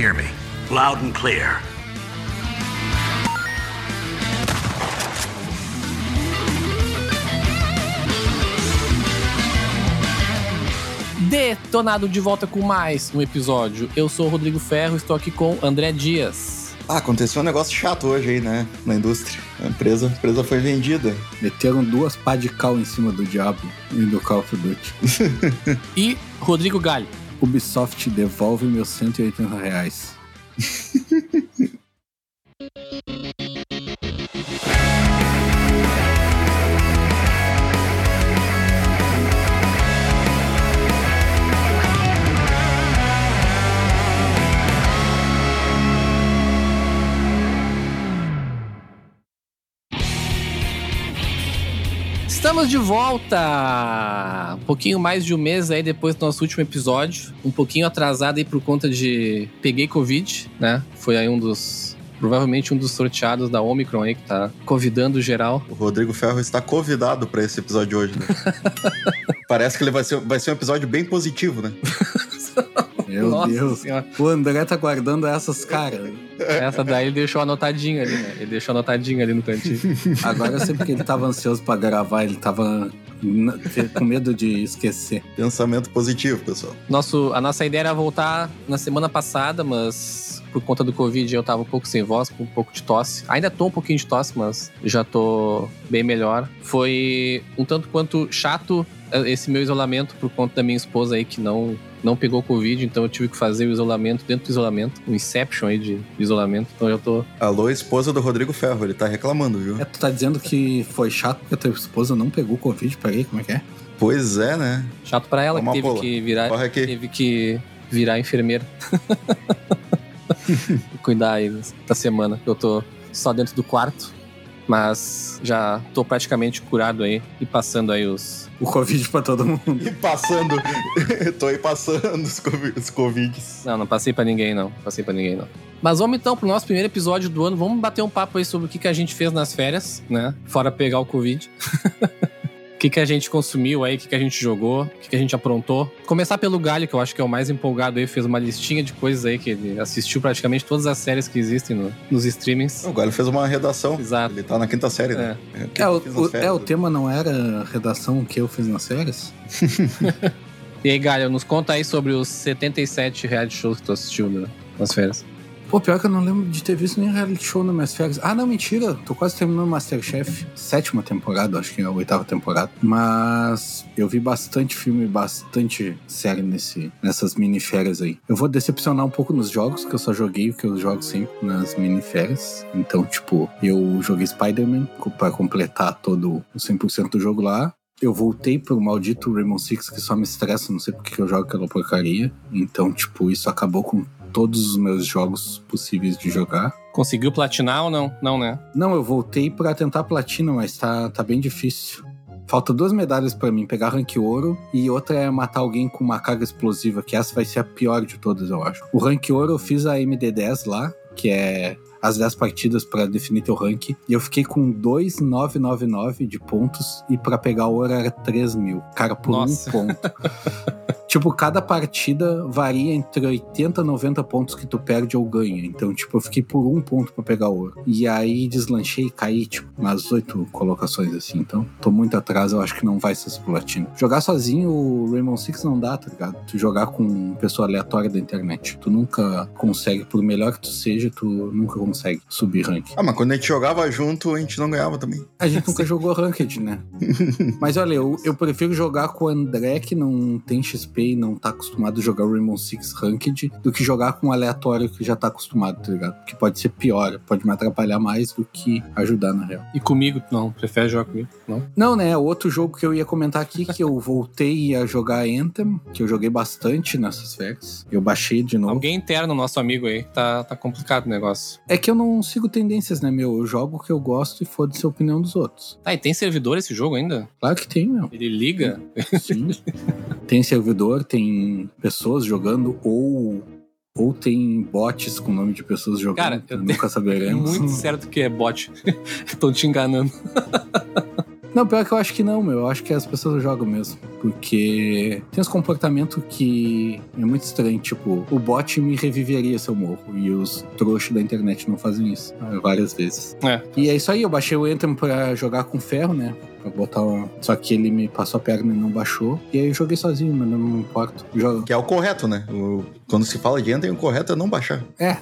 hear me? Loud and clear. Detonado de volta com mais um episódio. Eu sou o Rodrigo Ferro, estou aqui com André Dias. Ah, aconteceu um negócio chato hoje aí, né? Na indústria. A empresa, a empresa foi vendida. Meteram duas pá de cal em cima do diabo e do Call of Duty. E Rodrigo Galho. Ubisoft devolve meus 180 reais. Estamos de volta! Um pouquinho mais de um mês aí depois do nosso último episódio. Um pouquinho atrasado aí por conta de peguei Covid, né? Foi aí um dos. Provavelmente um dos sorteados da Omicron aí que tá convidando geral. O Rodrigo Ferro está convidado pra esse episódio de hoje, né? Parece que ele vai ser, vai ser um episódio bem positivo, né? Meu Nossa Deus. Senhora. O André tá guardando essas caras. Essa daí ele deixou anotadinha ali, né? Ele deixou anotadinha ali no cantinho. Agora eu sei porque ele tava ansioso pra gravar, ele tava com medo de esquecer. Pensamento positivo, pessoal. Nosso, a nossa ideia era voltar na semana passada, mas por conta do Covid eu tava um pouco sem voz, com um pouco de tosse. Ainda tô um pouquinho de tosse, mas já tô bem melhor. Foi um tanto quanto chato eh, esse meu isolamento por conta da minha esposa aí que não não pegou Covid, então eu tive que fazer o isolamento dentro do isolamento, um inception aí de isolamento. Então eu tô Alô, esposa do Rodrigo Ferro, ele tá reclamando, viu? É, tu tá dizendo que foi chato porque a tua esposa não pegou Covid? Peraí, como é que é? Pois é, né? chato pra ela que Toma teve bola. que virar teve que virar enfermeira. Cuidar aí da semana, que eu tô só dentro do quarto, mas já tô praticamente curado aí e passando aí os. O Covid pra todo mundo. E passando. Tô aí passando os, covi- os Covids. Não, não passei pra ninguém não, passei pra ninguém não. Mas vamos então pro nosso primeiro episódio do ano, vamos bater um papo aí sobre o que, que a gente fez nas férias, né? Fora pegar o Covid. O que, que a gente consumiu aí, o que, que a gente jogou, o que, que a gente aprontou. Começar pelo Galho, que eu acho que é o mais empolgado aí, fez uma listinha de coisas aí que ele assistiu praticamente todas as séries que existem no- nos streamings. O Galho fez uma redação. Exato. Ele tá na quinta série, né? É, o que É, eu o, o- é, o tema não era a redação que eu fiz nas férias? E aí, Galho, nos conta aí sobre os 77 reality shows que tu assistiu né, nas férias. Pô, pior que eu não lembro de ter visto nem reality show nas minhas férias. Ah, não, mentira. Tô quase terminando Masterchef. Sétima temporada, acho que é a oitava temporada. Mas eu vi bastante filme, bastante série nesse, nessas mini férias aí. Eu vou decepcionar um pouco nos jogos, que eu só joguei o que eu jogo sempre nas mini férias. Então, tipo, eu joguei Spider-Man pra completar todo o 100% do jogo lá. Eu voltei pro maldito Rainbow Six, que só me estressa, não sei porque que eu jogo aquela porcaria. Então, tipo, isso acabou com todos os meus jogos possíveis de jogar. Conseguiu platinar ou não? Não, né? Não, eu voltei pra tentar platina, mas tá, tá bem difícil. Falta duas medalhas pra mim, pegar rank ouro e outra é matar alguém com uma carga explosiva, que essa vai ser a pior de todas, eu acho. O rank ouro eu fiz a MD10 lá, que é as 10 partidas pra definir teu rank, e eu fiquei com 2,999 de pontos e pra pegar ouro era 3 mil. Cara, por Nossa. um ponto. Tipo, cada partida varia entre 80 e 90 pontos que tu perde ou ganha. Então, tipo, eu fiquei por um ponto pra pegar ouro. E aí deslanchei e caí, tipo, nas oito colocações assim. Então, tô muito atrás, eu acho que não vai ser esse platina. Jogar sozinho o Rainbow Six não dá, tá ligado? Tu jogar com pessoa aleatória da internet. Tu nunca consegue, por melhor que tu seja, tu nunca consegue subir rank. Ah, mas quando a gente jogava junto, a gente não ganhava também. A gente nunca jogou Ranked, né? Mas olha, eu, eu prefiro jogar com o André, que não tem XP e não tá acostumado a jogar Rainbow Six Ranked, do que jogar com um aleatório que já tá acostumado, tá ligado? Porque pode ser pior, pode me atrapalhar mais do que ajudar, na real. E comigo? Não, prefere jogar comigo? Não? Não, né? Outro jogo que eu ia comentar aqui, que eu voltei a jogar Anthem, que eu joguei bastante nessas férias. Eu baixei de novo. Alguém interno, nosso amigo aí, tá, tá complicado o negócio. É que eu não sigo tendências, né, meu? Eu jogo o que eu gosto e foda-se a opinião dos outros. Ah, e tem servidor esse jogo ainda? Claro que tem, meu. Ele liga? Sim. tem servidor, tem pessoas jogando ou ou tem bots com nome de pessoas jogando. Cara, eu nunca É saberemos. muito certo que é bot. Estão te enganando. Não, pior que eu acho que não, meu. Eu acho que as pessoas jogam mesmo. Porque tem uns comportamentos que é muito estranho. Tipo, o bot me reviveria se eu morro. E os trouxas da internet não fazem isso. Várias vezes. É. E é isso aí, eu baixei o Anthem pra jogar com ferro, né? Pra botar uma... Só que ele me passou a perna e não baixou. E aí eu joguei sozinho, mas não me importo. Jogo. Que é o correto, né? O- quando se fala de Anthem, o correto é não baixar. É.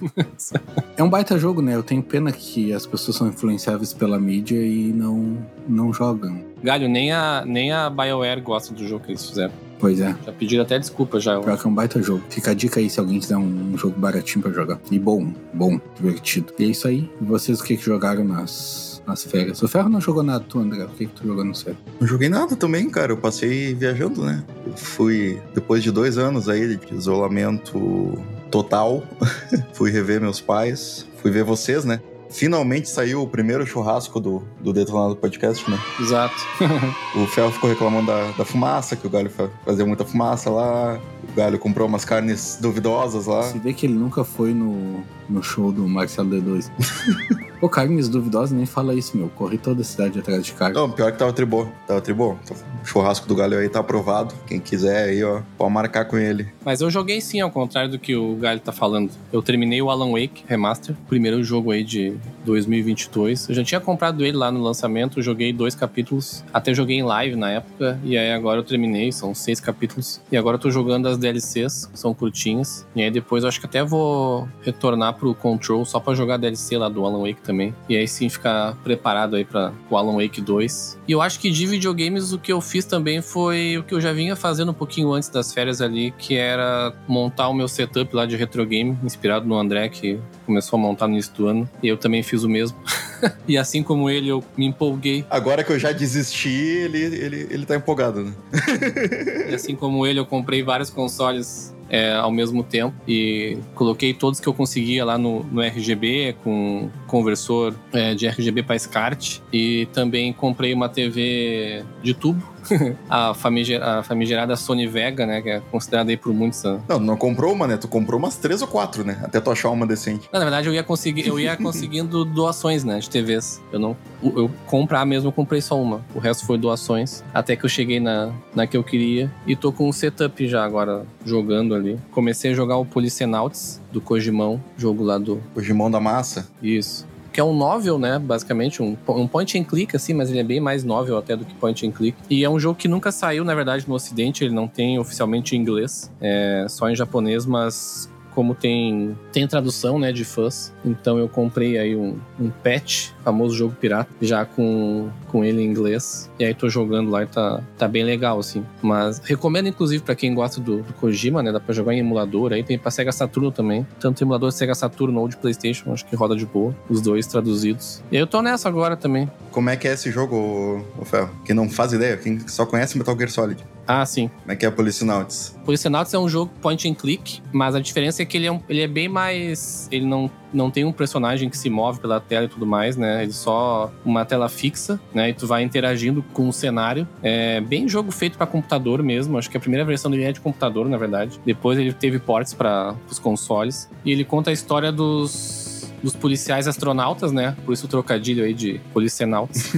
é um baita jogo, né? Eu tenho pena que as pessoas são influenciáveis pela mídia e não, não jogam. Galho, nem a, nem a BioWare gosta do jogo que eles fizeram. Pois é. Já pediram até desculpa já. Pior que é um baita jogo. Fica a dica aí se alguém quiser um jogo baratinho pra jogar. E bom, bom, divertido. E é isso aí. E vocês o que, que jogaram nas, nas férias? O Ferro não jogou nada, tu, André. O que, que tu jogou no sério? Não joguei nada também, cara. Eu passei viajando, né? Eu fui, depois de dois anos aí de isolamento total, fui rever meus pais, fui ver vocês, né? Finalmente saiu o primeiro churrasco do, do Detonado Podcast, né? Exato. O Fel ficou reclamando da, da fumaça, que o Galho fa- fazia muita fumaça lá. O Galho comprou umas carnes duvidosas lá. Se vê que ele nunca foi no, no show do Marcelo D2. Pô, carnes duvidosas, nem fala isso, meu. Corri toda a cidade atrás de carne. Não, pior que tava tribô. Tava tribô. O churrasco do Galho aí tá aprovado. Quem quiser aí, ó, pode marcar com ele. Mas eu joguei sim, ao contrário do que o Galho tá falando. Eu terminei o Alan Wake Remaster, primeiro jogo aí de 2022. Eu já tinha comprado ele lá no lançamento, joguei dois capítulos, até joguei em live na época, e aí agora eu terminei, são seis capítulos. E agora eu tô jogando as DLCs, que são curtinhas. E aí depois eu acho que até vou retornar pro Control só pra jogar a DLC lá do Alan Wake também. E aí sim ficar preparado aí para o Alan Wake 2. E eu acho que de videogames o que eu fiz também foi o que eu já vinha fazendo um pouquinho antes das férias ali, que era montar o meu setup lá de retro game, inspirado no André, que começou a montar no início do ano. E eu também fiz o mesmo. e assim como ele, eu me empolguei. Agora que eu já desisti, ele, ele, ele tá empolgado, né? E assim como ele, eu comprei vários consoles é, ao mesmo tempo. E coloquei todos que eu conseguia lá no, no RGB com conversor é, de RGB para SCART e também comprei uma TV de tubo a, famiger, a famigerada Sony Vega né que é considerada aí por muitos a... Não, não comprou uma, né? Tu comprou umas três ou quatro, né? Até tu achar uma decente. Não, na verdade eu ia conseguir eu ia conseguindo doações né de TVs eu não eu comprar mesmo eu comprei só uma o resto foi doações até que eu cheguei na, na que eu queria e tô com um setup já agora jogando ali comecei a jogar o Policenauts do Kojimão jogo lá do O Gimão da Massa. isso que é um novel, né? Basicamente, um, um point and click, assim, mas ele é bem mais novel até do que point and click. E é um jogo que nunca saiu, na verdade, no Ocidente, ele não tem oficialmente em inglês, é só em japonês, mas como tem, tem tradução, né, de fãs, então eu comprei aí um, um patch, famoso jogo pirata, já com, com ele em inglês, e aí tô jogando lá e tá, tá bem legal, assim. Mas recomendo, inclusive, pra quem gosta do, do Kojima, né, dá pra jogar em emulador, aí tem pra Sega Saturno também, tanto emulador Sega Saturno ou de Playstation, acho que roda de boa, os dois traduzidos. E eu tô nessa agora também. Como é que é esse jogo, ô, ô Fel? Quem não faz ideia, quem só conhece Metal Gear Solid. Ah, sim. Como é que é Policenauts? Policenauts é um jogo point and click, mas a diferença é que ele é, um- ele é bem mais. Ele não, não tem um personagem que se move pela tela e tudo mais, né? Ele só uma tela fixa, né? E tu vai interagindo com o cenário. É bem jogo feito pra computador mesmo. Acho que a primeira versão dele é de computador, na verdade. Depois ele teve ports para os consoles. E ele conta a história dos. Dos policiais astronautas, né? Por isso o trocadilho aí de policenautas.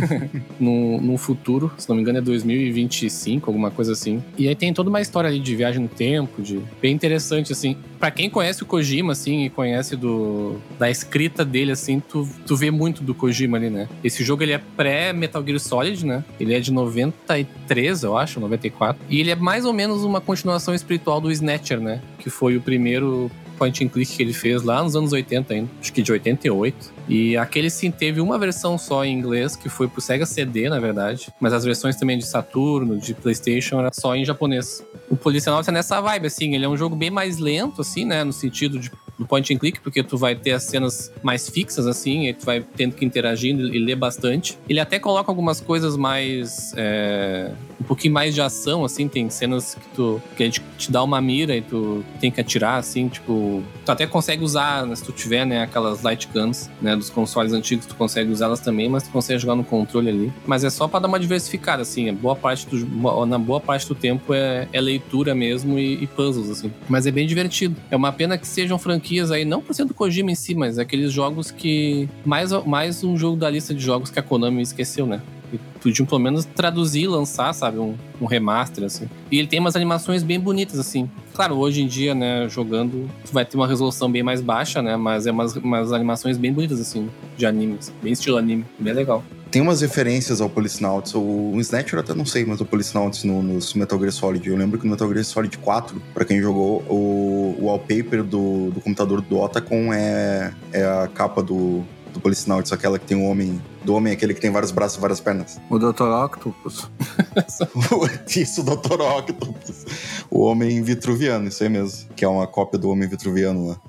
no, no futuro, se não me engano é 2025, alguma coisa assim. E aí tem toda uma história ali de viagem no tempo, de bem interessante assim. Pra quem conhece o Kojima assim e conhece do da escrita dele assim, tu, tu vê muito do Kojima ali, né? Esse jogo ele é pré Metal Gear Solid, né? Ele é de 93, eu acho, 94. E ele é mais ou menos uma continuação espiritual do Snatcher, né? Que foi o primeiro point and click que ele fez lá nos anos 80 ainda, acho que de 88. E aquele sim teve uma versão só em inglês, que foi pro Sega CD, na verdade. Mas as versões também de Saturno, de PlayStation, era só em japonês. O Policenauts é nessa vibe, assim, ele é um jogo bem mais lento, assim, né? No sentido de do point and click, porque tu vai ter as cenas mais fixas, assim, e tu vai tendo que interagir e ler bastante. Ele até coloca algumas coisas mais. é, um pouquinho mais de ação, assim, tem cenas que tu. que a gente te dá uma mira e tu tem que atirar, assim, tipo. Tu até consegue usar, né, se tu tiver, né, aquelas light guns, né, dos consoles antigos, tu consegue usar elas também, mas tu consegue jogar no controle ali. Mas é só pra dar uma diversificada, assim, é boa parte do, na boa parte do tempo é, é leitura mesmo e, e puzzles, assim. Mas é bem divertido. É uma pena que sejam franquias aí, não por ser do Kojima em si, mas aqueles jogos que. Mais, mais um jogo da lista de jogos que a Konami esqueceu, né? E podiam pelo menos traduzir lançar, sabe, um, um remaster, assim. E ele tem umas animações bem bonitas, assim. Claro, hoje em dia, né, jogando, tu vai ter uma resolução bem mais baixa, né, mas é umas, umas animações bem bonitas, assim, de animes. Bem estilo anime, bem legal. Tem umas referências ao Policenauts. O, o Snatcher eu até não sei, mas o Policenauts no, no Metal Gear Solid. Eu lembro que no Metal Gear Solid 4, pra quem jogou, o, o wallpaper do, do computador do Otacon é, é a capa do, do Policenauts, aquela que tem o homem. Do homem, aquele que tem vários braços e várias pernas. O Dr. Octopus. isso, o Dr. Octopus. O homem vitruviano, isso aí mesmo. Que é uma cópia do homem vitruviano lá.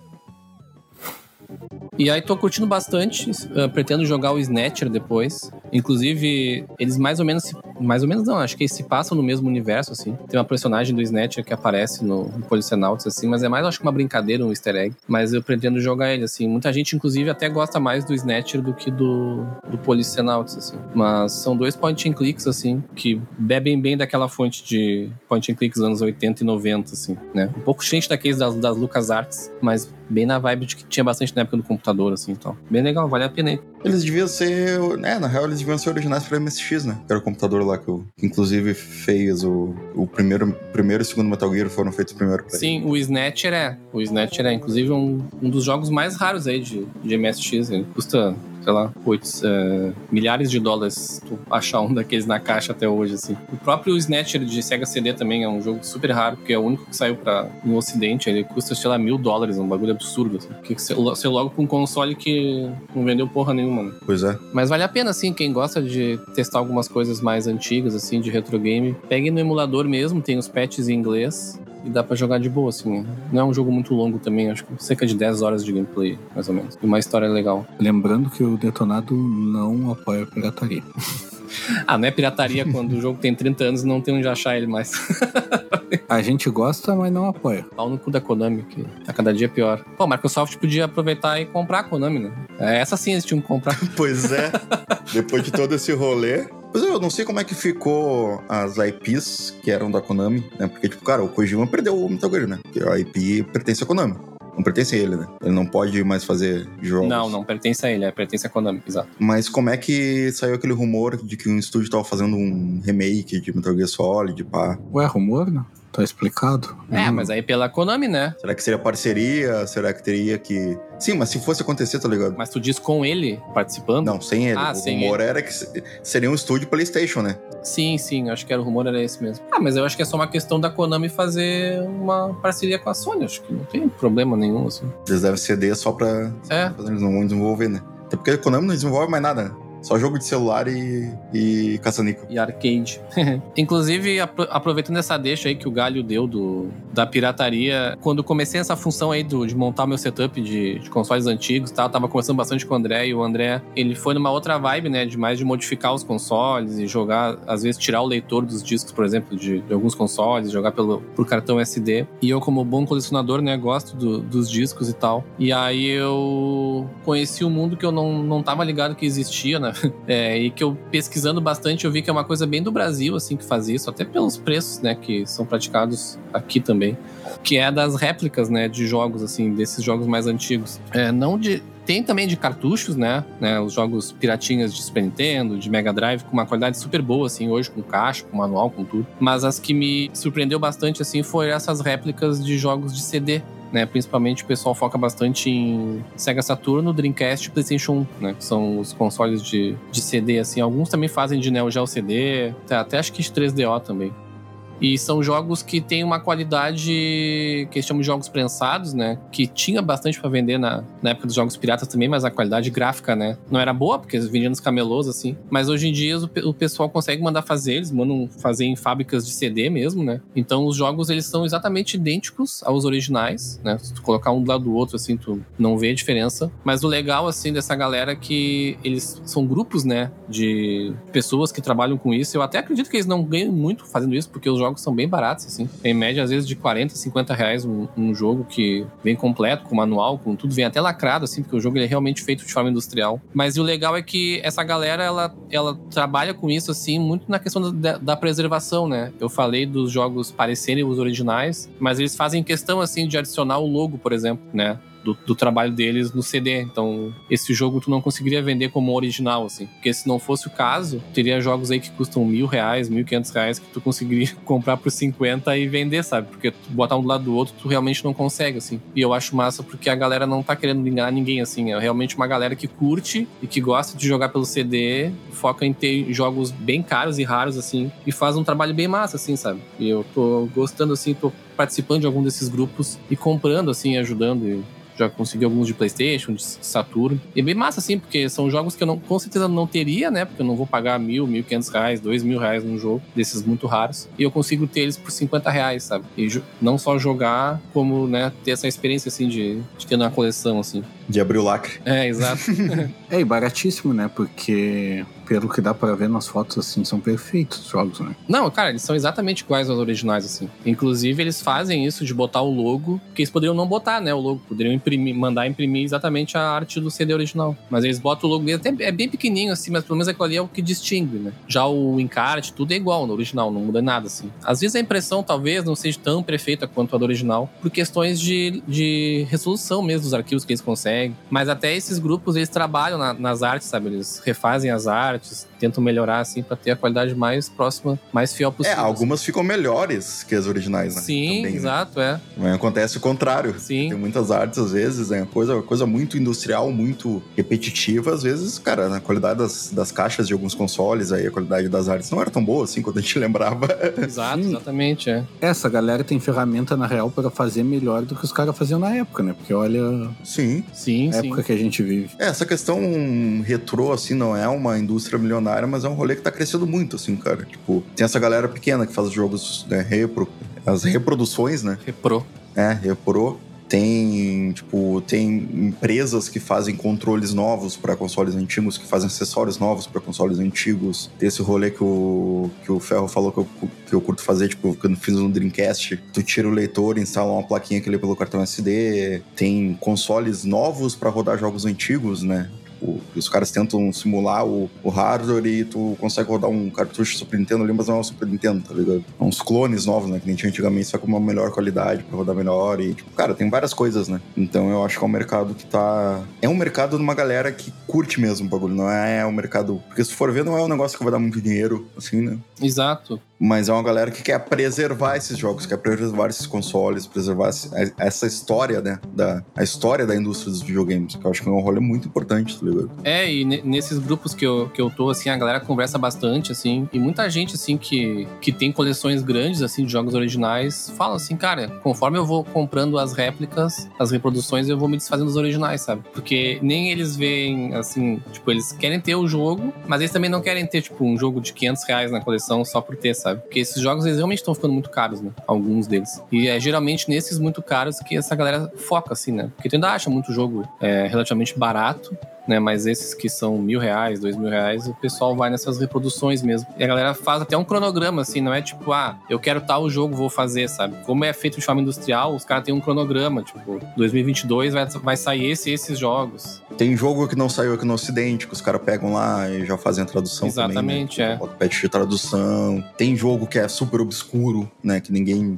E aí tô curtindo bastante, uh, pretendo jogar o Snatcher depois. Inclusive, eles mais ou menos, mais ou menos não, acho que eles se passam no mesmo universo, assim. Tem uma personagem do Snatcher que aparece no, no Policenauts, assim, mas é mais, acho que uma brincadeira, um easter egg. Mas eu pretendo jogar ele, assim. Muita gente, inclusive, até gosta mais do Snatcher do que do, do Policenauts, assim. Mas são dois point and clicks, assim, que bebem bem daquela fonte de point and clicks dos anos 80 e 90, assim, né? Um pouco diferente daqueles das, das LucasArts, mas bem na vibe de que tinha bastante na época do computador, assim, então. Bem legal, vale a pena aí. Eles deviam ser. É, na real, eles deviam ser originais pra MSX, né? Era o computador lá que, eu, que inclusive fez o, o primeiro, primeiro e segundo Metal Gear foram feitos primeiro pra Sim, o Snatcher é. O Snatcher é, inclusive, um, um dos jogos mais raros aí de, de MSX. Ele custa sei lá, 8, uh, milhares de dólares tu achar um daqueles na caixa até hoje, assim. O próprio Snatcher de Sega CD também é um jogo super raro, porque é o único que saiu para no ocidente, ele custa, sei lá, mil dólares, um bagulho absurdo, assim. Que você logo com um console que não vendeu porra nenhuma, né? Pois é. Mas vale a pena, assim, quem gosta de testar algumas coisas mais antigas, assim, de retro game, pegue no emulador mesmo, tem os patches em inglês, e dá para jogar de boa, assim. Não é um jogo muito longo também, acho que cerca de 10 horas de gameplay, mais ou menos. E uma história legal. Lembrando que o Detonado não apoia a pirataria. ah, não é pirataria quando o jogo tem 30 anos e não tem onde achar ele mais. a gente gosta, mas não apoia. Pau no cu da Konami, que tá cada dia pior. Pô, a Microsoft podia aproveitar e comprar a Konami, né? É, essa sim eles tinham que comprar. Pois é. Depois de todo esse rolê, Pois é, eu não sei como é que ficou as IPs que eram da Konami, né? Porque, tipo, cara, o Kojima perdeu o Metal Gear, né? Porque a IP pertence à Konami. Não pertence a ele, né? Ele não pode mais fazer jogos. Não, não pertence a ele, é pertence à Konami, exato. Mas como é que saiu aquele rumor de que um estúdio tava fazendo um remake de Metal Gear Solid, pá? Ué, rumor, não? Tá explicado. É, hum. mas aí pela Konami, né? Será que seria parceria? Será que teria que. Sim, mas se fosse acontecer, tá ligado? Mas tu diz com ele participando? Não, sem ele. Ah, o sem rumor ele. era que seria um estúdio PlayStation, né? Sim, sim, acho que era o rumor era esse mesmo. Ah, mas eu acho que é só uma questão da Konami fazer uma parceria com a Sony. Acho que não tem problema nenhum, assim. Eles devem ceder só pra. É. Eles não vão desenvolver, né? Até porque a Konami não desenvolve mais nada, né? Só jogo de celular e, e caça-níquel. E arcade. Inclusive, aproveitando essa deixa aí que o Galho deu do, da pirataria, quando comecei essa função aí do, de montar meu setup de, de consoles antigos e tal, tava conversando bastante com o André, e o André, ele foi numa outra vibe, né, de mais de modificar os consoles e jogar, às vezes tirar o leitor dos discos, por exemplo, de, de alguns consoles, jogar pelo, por cartão SD. E eu, como bom colecionador, né, gosto do, dos discos e tal. E aí eu conheci um mundo que eu não, não tava ligado que existia, né? É, e que eu pesquisando bastante eu vi que é uma coisa bem do Brasil, assim, que faz isso, até pelos preços, né, que são praticados aqui também, que é das réplicas, né, de jogos, assim, desses jogos mais antigos. É, não de tem também de cartuchos, né? né? Os jogos piratinhas de Super Nintendo, de Mega Drive, com uma qualidade super boa, assim, hoje, com caixa, com manual, com tudo. Mas as que me surpreendeu bastante, assim, foi essas réplicas de jogos de CD. Né, principalmente o pessoal foca bastante em Sega Saturno, Dreamcast e PlayStation 1, né? Que são os consoles de, de CD, assim. Alguns também fazem de Neo Geo CD, até, até acho que de 3DO também. E são jogos que têm uma qualidade que eles chamam de jogos prensados, né? Que tinha bastante para vender na, na época dos jogos piratas também, mas a qualidade gráfica, né? Não era boa, porque eles vendiam nos camelôs, assim. Mas hoje em dia o, o pessoal consegue mandar fazer, eles mandam fazer em fábricas de CD mesmo, né? Então os jogos, eles são exatamente idênticos aos originais, né? Se tu colocar um do lado do outro, assim, tu não vê a diferença. Mas o legal, assim, dessa galera é que eles são grupos, né? De pessoas que trabalham com isso. Eu até acredito que eles não ganham muito fazendo isso, porque os jogos jogos são bem baratos, assim. Em média, às vezes, de 40, 50 reais um, um, jogo que vem completo, com manual, com tudo, vem até lacrado, assim, porque o jogo é realmente feito de forma industrial. Mas o legal é que essa galera, ela, ela trabalha com isso, assim, muito na questão da, da preservação, né? Eu falei dos jogos parecerem os originais, mas eles fazem questão, assim, de adicionar o logo, por exemplo, né? Do, do, trabalho deles no CD. Então, esse jogo tu não conseguiria vender como original, assim. Porque se não fosse o caso, teria jogos aí que custam mil reais, mil quinhentos reais, que tu conseguiria comprar por 50 e vender, sabe? Porque botar um do lado do outro, tu realmente não consegue, assim. E eu acho massa porque a galera não tá querendo enganar ninguém, assim. É realmente uma galera que curte e que gosta de jogar pelo CD, foca em ter jogos bem caros e raros, assim, e faz um trabalho bem massa, assim, sabe? E eu tô gostando, assim, tô participando de algum desses grupos e comprando, assim, ajudando. E já consegui alguns de PlayStation, de Saturno. E é bem massa, assim, porque são jogos que eu não, com certeza não teria, né? Porque eu não vou pagar mil, mil quinhentos reais, dois mil reais num jogo desses muito raros. E eu consigo ter eles por 50 reais, sabe? E não só jogar, como, né, ter essa experiência, assim, de, de ter na coleção, assim. De abrir o lacre. É, exato. é, e baratíssimo, né? Porque pelo que dá para ver nas fotos, assim, são perfeitos os jogos, né? Não, cara, eles são exatamente iguais aos originais, assim. Inclusive, eles fazem isso de botar o logo, que eles poderiam não botar, né? O logo. Poderiam imprimir, mandar imprimir exatamente a arte do CD original. Mas eles botam o logo dele, até é bem pequenininho, assim, mas pelo menos aquilo ali é o que distingue, né? Já o encarte, tudo é igual no original, não muda nada, assim. Às vezes a impressão, talvez, não seja tão perfeita quanto a do original, por questões de, de resolução mesmo dos arquivos que eles conseguem. Mas até esses grupos, eles trabalham na, nas artes, sabe? Eles refazem as artes, tentam melhorar assim para ter a qualidade mais próxima, mais fiel possível. É, algumas ficam melhores que as originais, né? Sim, Também, né? exato, né? é. Mas acontece o contrário. Sim. Tem muitas artes, às vezes, é coisa, coisa muito industrial, muito repetitiva. Às vezes, cara, na qualidade das, das caixas de alguns consoles, aí a qualidade das artes não era tão boa assim quando a gente lembrava. Exato, Sim. exatamente, é. Essa galera tem ferramenta, na real, para fazer melhor do que os caras faziam na época, né? Porque olha. Sim. Sim, época sim. que a gente vive. É, essa questão retrô, assim, não é uma indústria milionária, mas é um rolê que tá crescendo muito, assim, cara. Tipo, tem essa galera pequena que faz jogos, né, repro, as reproduções, né? Repro. É, repro. Tem, tipo, tem empresas que fazem controles novos para consoles antigos, que fazem acessórios novos para consoles antigos. Tem esse rolê que o, que o Ferro falou que eu, que eu curto fazer, tipo, quando fiz no Dreamcast, tu tira o leitor, instala uma plaquinha que lê pelo cartão SD. Tem consoles novos para rodar jogos antigos, né? Os caras tentam simular o, o hardware e tu consegue rodar um cartucho Super Nintendo ali, mas não é um Super Nintendo, tá ligado? É uns clones novos, né? Que nem tinha antigamente, só com uma melhor qualidade pra rodar melhor. E, tipo, cara, tem várias coisas, né? Então eu acho que é um mercado que tá. É um mercado de uma galera que curte mesmo o bagulho, não é um mercado. Porque se for ver, não é um negócio que vai dar muito dinheiro, assim, né? Exato. Mas é uma galera que quer preservar esses jogos, quer preservar esses consoles, preservar essa história, né? Da, a história da indústria dos videogames, que eu acho que é um rolê muito importante, tá ligado? É, e nesses grupos que eu, que eu tô, assim, a galera conversa bastante, assim, e muita gente, assim, que, que tem coleções grandes, assim, de jogos originais, fala assim, cara, conforme eu vou comprando as réplicas, as reproduções, eu vou me desfazendo dos originais, sabe? Porque nem eles veem, assim, tipo, eles querem ter o jogo, mas eles também não querem ter, tipo, um jogo de 500 reais na coleção só por ter, sabe? Sabe? Porque esses jogos eles realmente estão ficando muito caros, né? Alguns deles. E é geralmente nesses muito caros que essa galera foca, assim, né? Porque tu ainda acha muito jogo é, relativamente barato, né? Mas esses que são mil reais, dois mil reais, o pessoal vai nessas reproduções mesmo. E a galera faz até um cronograma, assim, não é tipo, ah, eu quero tal jogo, vou fazer, sabe? Como é feito de forma industrial, os caras têm um cronograma, tipo, 2022 vai, vai sair esse e esses jogos. Tem jogo que não saiu aqui no Ocidente, que os caras pegam lá e já fazem a tradução Exatamente, também, né? é. patch de tradução. Tem jogo que é super obscuro, né? Que ninguém.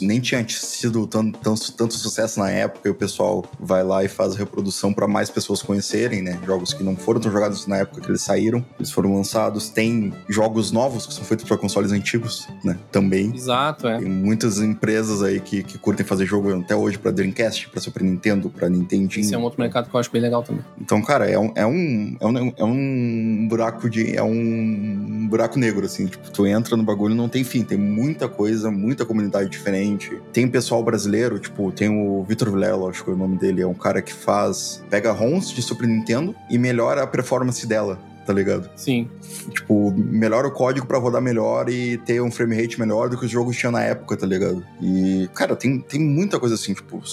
Nem tinha sido tanto, tanto, tanto sucesso na época, e o pessoal vai lá e faz a reprodução para mais pessoas conhecerem, né? Jogos que não foram tão jogados na época que eles saíram, eles foram lançados. Tem jogos novos que são feitos para consoles antigos, né? Também. Exato, é. Tem muitas empresas aí que, que curtem fazer jogo até hoje para Dreamcast, para Super Nintendo, para Nintendinho. Esse é um outro mercado que eu acho bem legal também. Então, cara, é um, é um, é um, é um buraco de. É um buraco negro, assim. Tipo, tu entra no bagulho e não tem fim. Tem muita coisa, muita comunidade diferente. Tem pessoal brasileiro, tipo, tem o Vitor Vilela, acho que é o nome dele. É um cara que faz. Pega ROMs de Super Nintendo e melhora a performance dela tá ligado? Sim. Tipo, melhora o código para rodar melhor e ter um frame rate melhor do que os jogos tinham na época, tá ligado? E, cara, tem, tem muita coisa assim, tipo,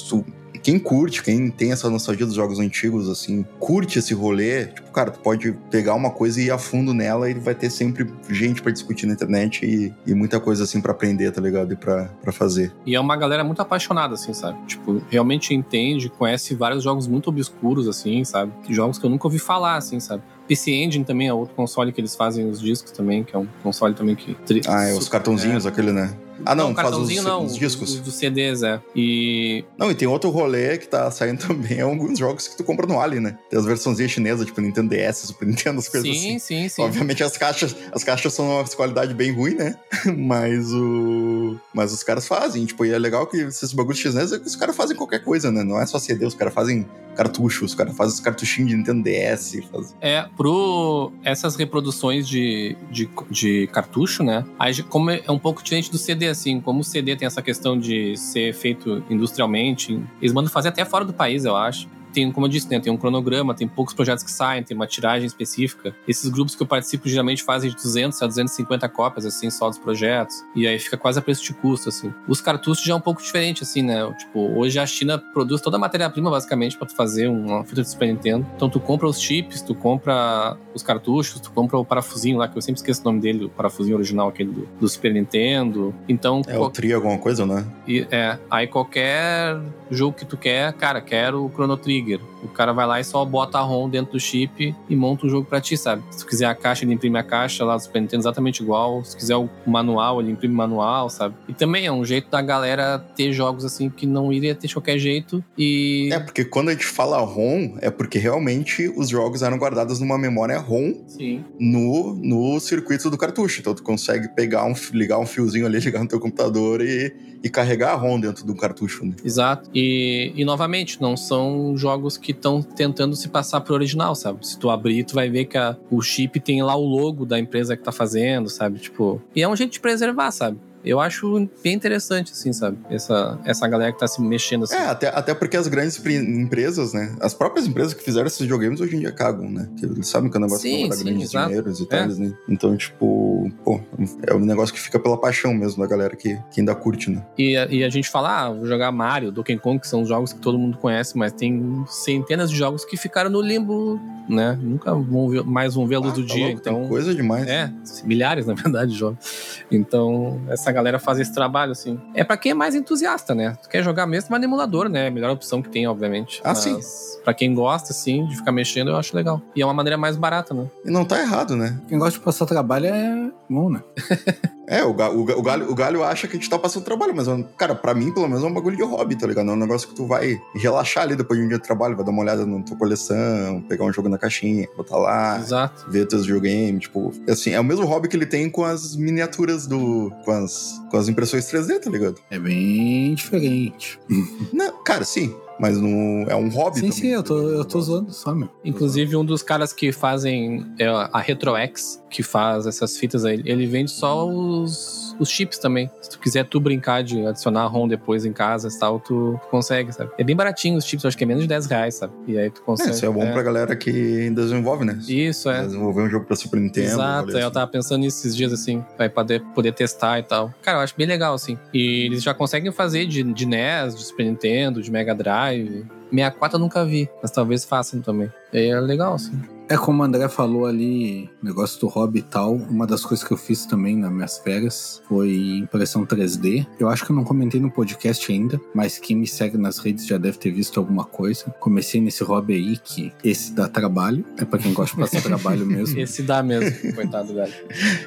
quem curte, quem tem essa nostalgia dos jogos antigos, assim, curte esse rolê, tipo, cara, tu pode pegar uma coisa e ir a fundo nela e vai ter sempre gente para discutir na internet e, e muita coisa, assim, para aprender, tá ligado? E pra, pra fazer. E é uma galera muito apaixonada, assim, sabe? Tipo, realmente entende, conhece vários jogos muito obscuros, assim, sabe? Jogos que eu nunca ouvi falar, assim, sabe? PC Engine também é outro console que eles fazem os discos também, que é um console também que. Ah, é os cartãozinhos, é. aquele, né? Ah, não, o faz os, não, os discos. Os dos CDs, é. E. Não, e tem outro rolê que tá saindo também, é alguns jogos que tu compra no Ali, né? Tem as versõezinhas chinesas, tipo Nintendo DS, Super Nintendo, as coisas Sim, assim. sim, sim. Obviamente as caixas, as caixas são uma qualidade bem ruim, né? Mas o. Mas os caras fazem, tipo, e é legal que esses bagulhos chineses é que os caras fazem qualquer coisa, né? Não é só CD, os caras fazem cartuchos, os caras fazem os cartuchinhos de Nintendo DS. Faz... É, pro essas reproduções de, de, de cartucho, né? Aí, como é um pouco diferente do CD, assim, como o CD tem essa questão de ser feito industrialmente, eles mandam fazer até fora do país, eu acho tem, como eu disse, né, tem um cronograma, tem poucos projetos que saem, tem uma tiragem específica. Esses grupos que eu participo geralmente fazem de 200 a 250 cópias, assim, só dos projetos. E aí fica quase a preço de custo, assim. Os cartuchos já é um pouco diferente, assim, né? Tipo, hoje a China produz toda a matéria-prima, basicamente, para tu fazer uma fita de Super Nintendo. Então tu compra os chips, tu compra os cartuchos, tu compra o parafusinho lá, que eu sempre esqueço o nome dele, o parafusinho original, aquele do, do Super Nintendo. Então... É o Tri alguma coisa, né? E, é, aí qualquer jogo que tu quer, cara, quero o Chrono Trigger Trigger. O cara vai lá e só bota a ROM dentro do chip e monta o jogo pra ti, sabe? Se tu quiser a caixa, ele imprime a caixa lá do Super Nintendo exatamente igual. Se quiser o manual, ele imprime o manual, sabe? E também é um jeito da galera ter jogos assim que não iria ter de qualquer jeito e... É, porque quando a gente fala ROM, é porque realmente os jogos eram guardados numa memória ROM Sim. no, no circuito do cartucho. Então tu consegue pegar um, ligar um fiozinho ali, ligar no teu computador e, e carregar a ROM dentro do cartucho. Né? Exato. E, e novamente, não são jogos que estão tentando se passar pro original, sabe? Se tu abrir, tu vai ver que a, o chip tem lá o logo da empresa que tá fazendo, sabe? Tipo, e é um jeito de preservar, sabe? Eu acho bem interessante, assim, sabe? Essa, essa galera que tá se mexendo assim. É, até, até porque as grandes empresas, né? As próprias empresas que fizeram esses videogames hoje em dia cagam, né? Porque eles sabem que é um negócio sim, que vai dar sim, grandes exato. dinheiros e É. tal, né? Então, tipo, pô, é um negócio que fica pela paixão mesmo da galera que, que ainda curte, né? E, a- e a gente fala, ah, vou jogar Mario, Donkey Kong, que são jogos que todo mundo conhece, mas tem centenas de jogos que ficaram no limbo, né? Nunca vão ver- mais vão ver a luz Ah, do tá dia, louco, então... coisa demais. É, milhares, na verdade, de jogos. Então, essa galera faz esse trabalho, assim. É pra quem é mais entusiasta, né? Tu quer jogar mesmo, mas no emulador, né? É a melhor opção que tem, obviamente. Ah, Mas sim. Pra quem gosta, assim, de ficar mexendo, eu acho legal. E é uma maneira mais barata, né? E não tá errado, né? Quem gosta de passar trabalho é bom, né? É, o, ga- o, o galho, o galho acha que a gente tá passando trabalho, mas, cara, pra mim, pelo menos, é um bagulho de hobby, tá ligado? É um negócio que tu vai relaxar ali depois de um dia de trabalho, vai dar uma olhada na tua coleção, pegar um jogo na caixinha, botar lá, Exato. ver teus videogames, tipo, assim, é o mesmo hobby que ele tem com as miniaturas do. com as, com as impressões 3D, tá ligado? É bem diferente. Não, cara, sim, mas não, é um hobby Sim, também. sim, eu tô, eu tô zoando só, meu. Inclusive, um dos caras que fazem é, a RetroX, que faz essas fitas aí, ele vende só os, os chips também. Se tu quiser tu brincar de adicionar ROM depois em casa e tal, tu consegue, sabe? É bem baratinho os chips, acho que é menos de 10 reais, sabe? E aí tu É, consegue. isso é bom pra galera que desenvolve, né? Isso, é. Desenvolver um jogo pra Super Nintendo. Exato, olha eu tava pensando nisso esses dias, assim, vai poder, poder testar e tal. Cara, eu acho bem legal, assim. E eles já conseguem fazer de, de NES, de Super Nintendo, de Mega Drive. 64 eu nunca vi, mas talvez façam também. E é legal, assim. É como o André falou ali, negócio do hobby e tal. Uma das coisas que eu fiz também nas minhas férias foi impressão 3D. Eu acho que eu não comentei no podcast ainda, mas quem me segue nas redes já deve ter visto alguma coisa. Comecei nesse hobby aí que esse dá trabalho. É pra quem gosta de passar trabalho mesmo. Esse dá mesmo, coitado, velho.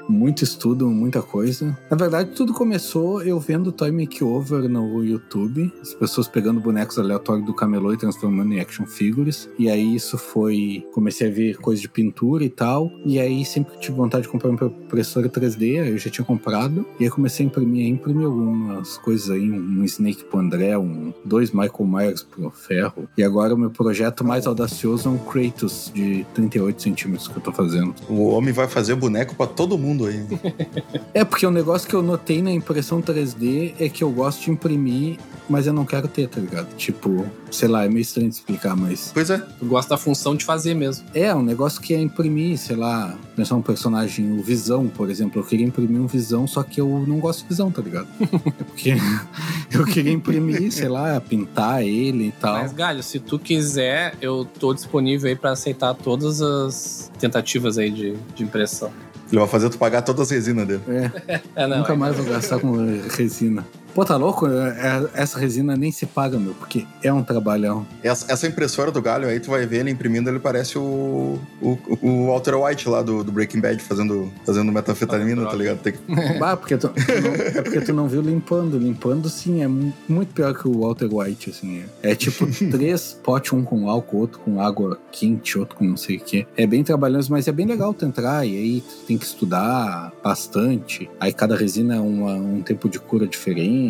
Muito estudo, muita coisa. Na verdade, tudo começou eu vendo Toy Makeover no YouTube, as pessoas pegando bonecos aleatórios do camelô e transformando em action figures. E aí isso foi. Comecei a ver coisa de pintura e tal. E aí sempre que tive vontade de comprar uma impressora 3D, aí eu já tinha comprado. E aí comecei a imprimir, aí imprimi algumas coisas aí, um Snake pro André, um, dois Michael Myers pro Ferro. E agora o meu projeto mais audacioso é um Kratos de 38 centímetros que eu tô fazendo. O homem vai fazer boneco pra todo mundo aí. É, porque o negócio que eu notei na impressão 3D é que eu gosto de imprimir, mas eu não quero ter, tá ligado? Tipo, sei lá, é meio estranho de explicar, mas. Pois é. Tu gosta da função de fazer mesmo. É, um negócio que é imprimir, sei lá, pensar um personagem, o Visão, por exemplo. Eu queria imprimir um Visão, só que eu não gosto de Visão, tá ligado? porque eu queria imprimir, sei lá, pintar ele e tal. Mas, Galho, se tu quiser, eu tô disponível aí pra aceitar todas as tentativas aí de, de impressão. Ele vai fazer tu pagar todas as resinas dele. É, É, não, nunca é- mais vou gastar com resina. Pô, tá louco? É- é- Essa resina nem se paga, meu, porque é um trabalhão. Essa, essa impressora do galho aí, tu vai ver ele imprimindo, ele parece o, o, o Walter White lá do, do Breaking Bad fazendo, fazendo metanfetamina, tá ligado? Tem que- Bah, porque tu, tu não, é porque tu não viu limpando. Limpando, sim, é mu- muito pior que o Walter White, assim. É, é tipo três potes, um com álcool, outro com água quente, outro com não sei o quê. É bem trabalhoso, mas é bem legal tu entrar e aí tu tem que estudar bastante. Aí cada resina é uma- um tempo de cura diferente.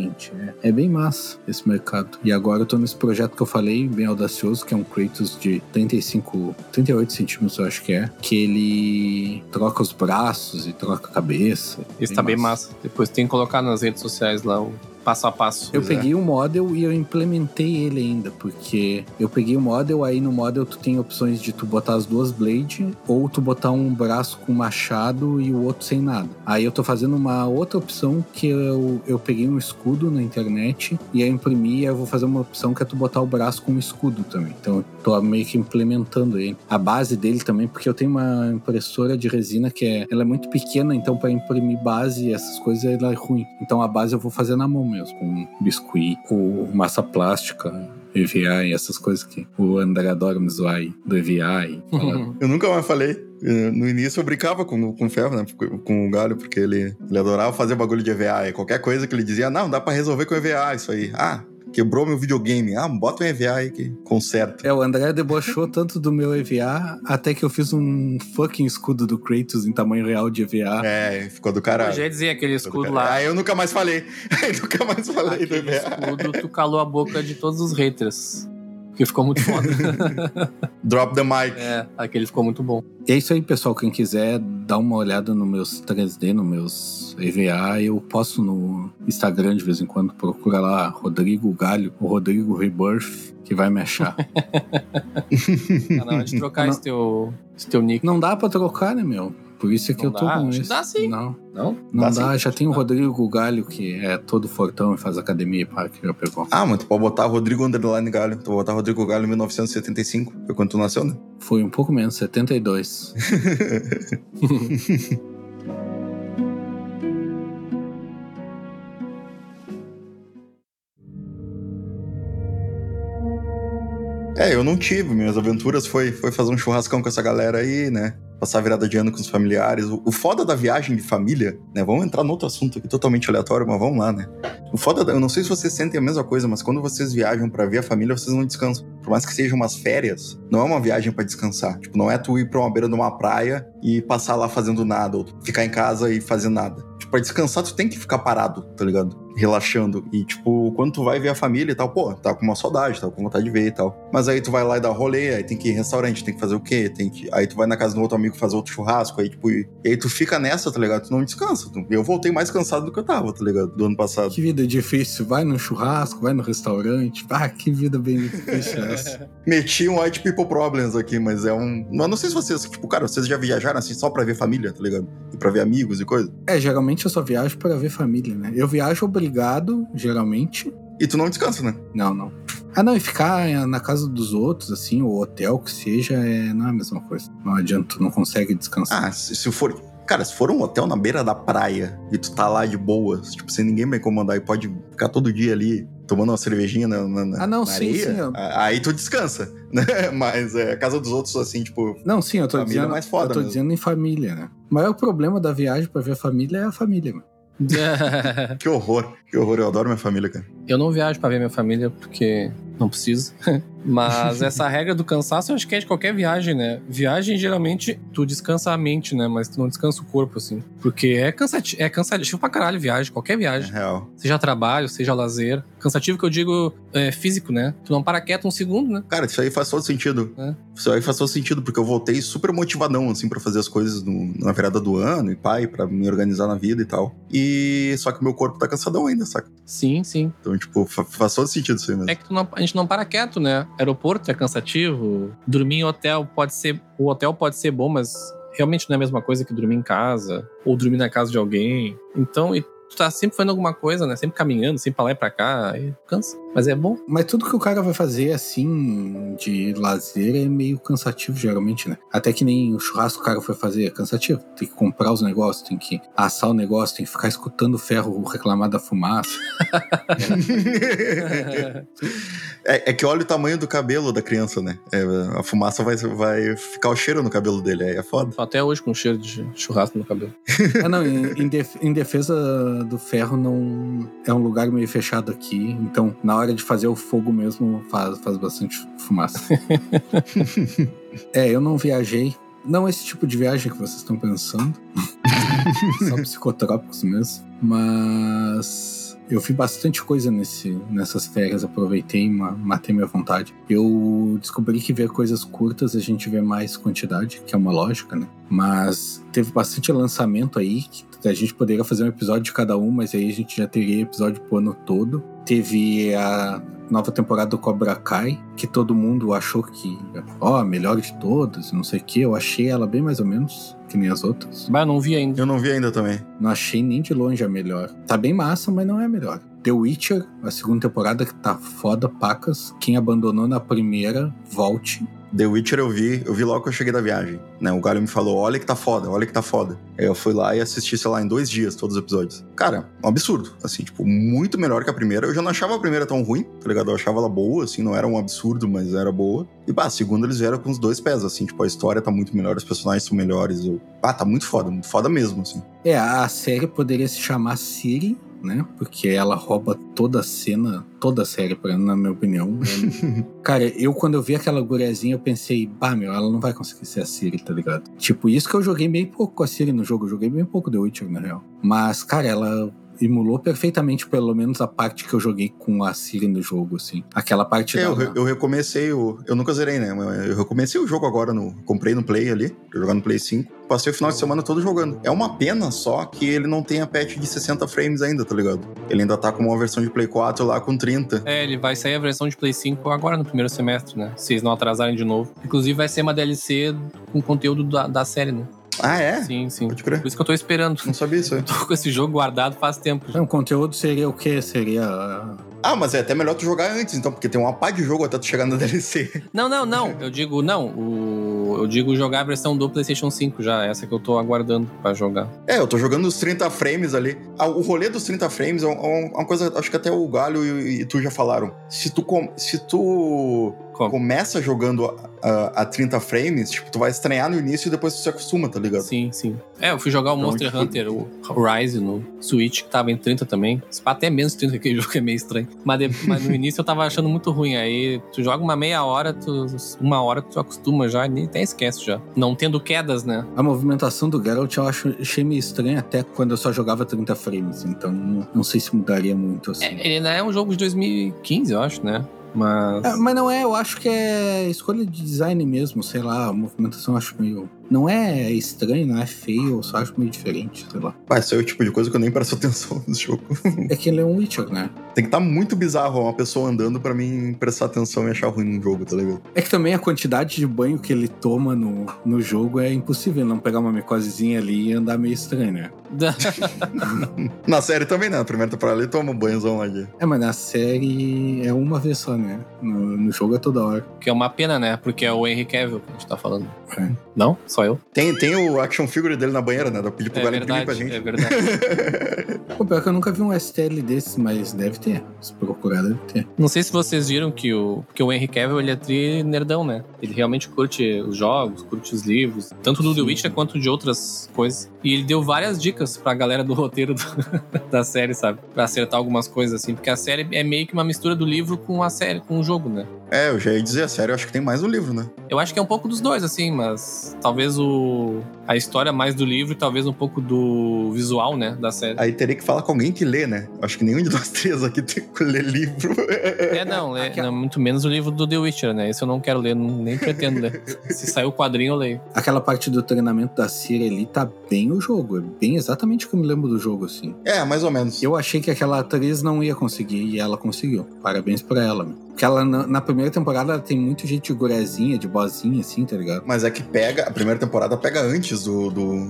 É, é bem massa esse mercado. E agora eu tô nesse projeto que eu falei, bem audacioso, que é um Kratos de 35, 38 centímetros, eu acho que é. Que ele troca os braços e troca a cabeça. Esse tá bem massa. Depois tem que colocar nas redes sociais lá o passo a passo. Eu Pois é. peguei o model e eu implementei ele ainda, porque eu peguei o model, aí no model tu tem opções de tu botar as duas blades ou tu botar um braço com machado e o outro sem nada. Aí eu tô fazendo uma outra opção que eu, eu peguei um escudo na internet e eu imprimi e eu vou fazer uma opção que é tu botar o braço com um escudo também. Então eu tô meio que implementando ele. A base dele também, porque eu tenho uma impressora de resina que é, ela é muito pequena, então para imprimir base e essas coisas ela é ruim. Então a base eu vou fazer na mão mesmo, com biscuit, com massa plástica, EVA e essas coisas que o André adora me zoar aí, do EVA e fala, Eu nunca mais falei. Eh, No início eu brincava com, com o ferro, né? Com o galho, porque ele, ele adorava fazer bagulho de EVA. E qualquer coisa que ele dizia, não, dá pra resolver com EVA isso aí. Ah, quebrou meu videogame. Ah, bota um EVA aí que conserta. É, o André debochou tanto do meu EVA até que eu fiz um fucking escudo do Kratos em tamanho real de EVA. É, ficou do Eu caralho. já ia dizer aquele do escudo lá. Aí eu nunca mais falei. Aí nunca mais falei do Aquele EVA. escudo, tu calou a boca de todos os haters. Porque ficou muito foda. Drop the mic. é, aquele ficou muito bom. E é isso aí, pessoal. Quem quiser dar uma olhada nos meus 3D, nos meus EVA, eu posto no Instagram de vez em quando. Procura lá Rodrigo Galho, ou Rodrigo Rebirth, que vai me achar. Tá na hora de trocar esse teu, esse teu nick. Não dá pra trocar, né, meu? Por isso é que Não eu tô dá? com esse. dá sim. Não, Não? não Dá dá. sim. Já tem o Rodrigo Galho, que é todo fortão e faz academia, pá, que já pegou. Ah, mas tu pode botar Rodrigo Underline Galho. Tu pode botar Rodrigo Galho em 1975. Foi quando tu nasceu, né? Foi um pouco menos, 72. É, eu não tive. Minhas aventuras foi, foi fazer um churrascão com essa galera aí, né? Passar a virada de ano com os familiares. O, o foda da viagem de família, né? Vamos entrar no outro assunto aqui totalmente aleatório, mas vamos lá, né? O foda, da, eu não sei se vocês sentem a mesma coisa, mas quando vocês viajam pra ver a família, vocês não descansam. Por mais que sejam umas férias, não é uma viagem pra descansar. Tipo, não é tu ir pra uma beira de uma praia e passar lá fazendo nada, ou ficar em casa e fazer nada. Tipo, pra descansar, tu tem que ficar parado, tá ligado? Relaxando. E, tipo, quando tu vai ver a família e tal, pô, tá com uma saudade, tá com vontade de ver e tal. Mas aí tu vai lá e dá rolê, aí tem que ir em restaurante, tem que fazer o quê? Tem que... Aí tu vai na casa do outro amigo fazer outro churrasco, aí, tipo, e e aí tu fica nessa, tá ligado? Tu não descansa. Tu- Eu voltei mais cansado do que eu tava, tá ligado? Do ano passado. Que vida difícil. Vai no churrasco, vai no restaurante. Ah, que vida bem difícil é essa. Meti um White People Problems aqui, mas é um. Mas não sei se vocês, tipo, cara, vocês já viajaram assim só pra ver família, tá ligado? E pra ver amigos e coisa. É, geralmente eu só viajo para ver família, né? Eu viajo obrigado, geralmente. E tu não descansa, né? Não, não. Ah, não, e ficar na casa dos outros, assim, ou hotel que seja, é, não é a mesma coisa. Não adianta, tu não consegue descansar. Ah, se, se for. Cara, se for um hotel na beira da praia e tu tá lá de boas, tipo, sem ninguém vai incomodar e pode ficar todo dia ali tomando uma cervejinha na, na, Ah, não, na sim, areia, sim, eu- aí tu descansa, né? Mas é, a casa dos outros, assim, tipo. Não, sim, eu tô é dizendo. mais foda eu tô mesmo. dizendo em família, né? O maior problema da viagem pra ver a família é a família, mano. Que horror, que horror. Eu adoro minha família, cara. eu não viajo pra ver minha família porque não preciso. Mas essa regra do cansaço eu acho que é de qualquer viagem, né? Viagem, geralmente, tu descansa a mente, né? Mas tu não descansa o corpo, assim. Porque é cansativo, é cansativo pra caralho viagem, qualquer É viagem. real. Seja trabalho, seja lazer. Cansativo que eu digo é, físico, né? Tu não para quieto um segundo, né? Cara, isso aí faz todo sentido. É. Isso aí faz todo sentido, porque eu voltei super motivadão, assim, pra fazer as coisas no- na virada do ano e pai, pra me organizar na vida e tal. E só que o meu corpo tá cansadão ainda, saca? Sim, sim. Então, tipo, fa- faz todo sentido isso aí mesmo. É que tu não- a gente não para quieto, né? Aeroporto é cansativo. Dormir em hotel pode ser. O hotel pode ser bom, mas realmente não é a mesma coisa que dormir em casa. Ou dormir na casa de alguém. Então, e tu tá sempre fazendo alguma coisa, né? Sempre caminhando, sempre pra lá e pra cá, aí cansa. Mas é bom. Mas tudo que o cara vai fazer assim de lazer é meio cansativo, geralmente, né? Até que nem o churrasco que o cara foi fazer é cansativo. Tem que comprar os negócios, tem que assar o negócio, tem que ficar escutando o ferro reclamar da fumaça. é, é que olha o tamanho do cabelo da criança, né? É, a fumaça vai, vai ficar o cheiro no cabelo dele, aí é foda. Até hoje com cheiro de churrasco no cabelo. ah, não, em, em, def- em defesa do ferro, não é um lugar meio fechado aqui, então na hora de fazer o fogo mesmo faz, faz bastante fumaça. é, eu não viajei. Não esse tipo de viagem que vocês estão pensando. Só psicotrópicos mesmo. Mas eu vi bastante coisa nesse, nessas férias, aproveitei ma- matei minha vontade. Eu descobri que ver coisas curtas a gente vê mais quantidade, que é uma lógica, né? Mas teve bastante lançamento aí, que a gente poderia fazer um episódio de cada um, mas aí a gente já teria episódio pro ano todo. Teve a nova temporada do Cobra Kai, que todo mundo achou que, ó, a melhor de todas, não sei o que. Eu achei ela bem mais ou menos, que nem as outras. Mas eu não vi ainda. Eu não vi ainda também. Não achei nem de longe a melhor. Tá bem massa, mas não é a melhor. The Witcher, a segunda temporada que tá foda pacas. Quem abandonou na primeira, volte. The Witcher eu vi, eu vi logo que eu cheguei da viagem. Né? O Galho me falou: olha que tá foda, olha que tá foda. Aí eu fui lá e assisti, sei lá, em dois dias todos os episódios. Cara, um absurdo. Assim, tipo, muito melhor que a primeira. Eu já não achava a primeira tão ruim, tá ligado? Eu achava ela boa, assim, não era um absurdo, mas era boa. E, bah, segunda eles vieram com os dois pés, assim, tipo, a história tá muito melhor, os personagens são melhores. Eu... Ah, tá muito foda, muito foda mesmo, assim. É, a série poderia se chamar Siri, né? Porque ela rouba toda a cena, toda a série, pra- na minha opinião. Cara, eu quando eu vi aquela guriazinha, eu pensei, bah, meu, ela não vai conseguir ser a Siri, tá ligado? Tipo, isso que eu joguei bem pouco com a Siri no jogo, eu joguei bem pouco The Witcher, na real. Mas, cara, ela emulou perfeitamente, pelo menos a parte que eu joguei com a Siri no jogo, assim. Aquela parte É, eu, dela. eu recomecei o. Eu nunca zerei, né? Eu recomecei o jogo agora no. Comprei no Play ali, pra jogar no Play 5. Passei o final de semana todo jogando. É uma pena só que ele não tem a patch de 60 frames ainda, tá ligado? Ele ainda tá com uma versão de Play 4 lá com 30. É, ele vai sair a versão de Play 5 agora no primeiro semestre, né? Se eles não atrasarem de novo. Inclusive vai ser uma DLC com conteúdo da, da série, né? Ah, é? Sim, sim. Pode crer. Por isso que eu tô esperando. Não sabia isso aí. Tô com esse jogo guardado faz tempo. já. Não, o conteúdo seria o quê? Seria. ah, Ah, mas é até melhor tu jogar antes, então, porque tem uma pá de jogo até tu chegar na DLC. Não, não, não. Eu digo, não. O... Eu digo jogar a versão do PlayStation 5 já. Essa que eu tô aguardando pra jogar. É, eu tô jogando os 30 frames ali. Ah, o rolê dos 30 frames é um- é uma coisa, acho que até o Galho e, e tu já falaram. Se tu, com- se tu Como? começa jogando a, a, a 30 frames, tipo, tu vai estranhar no início e depois tu se acostuma, tá ligado? Sim, sim. É, eu fui jogar o Então, Monster tipo- Hunter, o Rise no Switch, que tava em 30 também. Se pá, Até menos 30, aquele jogo é meio estranho. Mas, de- mas no início eu tava achando muito ruim. Aí tu joga uma meia hora, tu, uma hora tu acostuma já, e nem até esquece já. Não tendo quedas, né? A movimentação do Geralt eu acho, achei meio estranha até quando eu só jogava 30 frames, então não, não sei se mudaria muito assim. É, ele ainda é um jogo de 2015, eu acho, né? Mas. É, mas não é, eu acho que é escolha de design mesmo, sei lá, a movimentação eu acho meio. Não é estranho, não é feio, eu só acho meio diferente, sei lá. Pá, esse é o tipo de coisa que eu nem presto atenção nesse jogo. É que ele é um Witcher, né? Tem que estar muito bizarro uma pessoa andando pra mim prestar atenção e achar ruim num jogo, tá ligado? É que também a quantidade de banho que ele toma no, no jogo é impossível não pegar uma micosezinha ali e andar meio estranho, né? Na série também, né? Na primeira temporada ele toma um banhozão lá de. É, mas na série é uma vez só, né? No, no jogo é toda hora. que é uma pena, né? Porque é o Henry Cavill que a gente tá falando. É. Não? Só eu? Tem, tem o action figure dele na banheira, né? Pedir pro É Galho imprimir pra gente. é verdade. Pô, pior que eu nunca vi um STL desses, mas deve ter. Se procurar, deve ter. Não sei se vocês viram que o, que o Henry Cavill ele é tri nerdão, né? Ele realmente curte os jogos, curte os livros, tanto do The Sim. Witcher quanto de outras coisas. E ele deu várias dicas pra galera do roteiro do- da série, sabe? Pra acertar algumas coisas assim, porque a série é meio que uma mistura do livro com a série, com o jogo, né? É, eu já ia dizer, a série eu acho que tem mais no livro, né? Eu acho que é um pouco dos dois, assim, mas talvez o a história mais do livro e talvez um pouco do visual, né, da série. Aí teria que falar com alguém que lê, né? Acho que nenhum de nós três aqui tem que ler livro. É, não, é, não, muito menos o livro do The Witcher, né? Esse eu não quero ler, nem pretendo ler. Se sair o quadrinho, eu leio. Aquela parte do treinamento da Ciri ali tá bem o jogo. É bem exatamente o que eu me lembro do jogo, assim. É, mais ou menos. Eu achei que aquela atriz não ia conseguir e ela conseguiu. Parabéns pra ela, meu. Porque ela, na, na primeira temporada, ela tem muito jeito de gurezinha, de bozinha, assim, tá ligado? Mas é que pega, a primeira temporada pega antes antes do, do,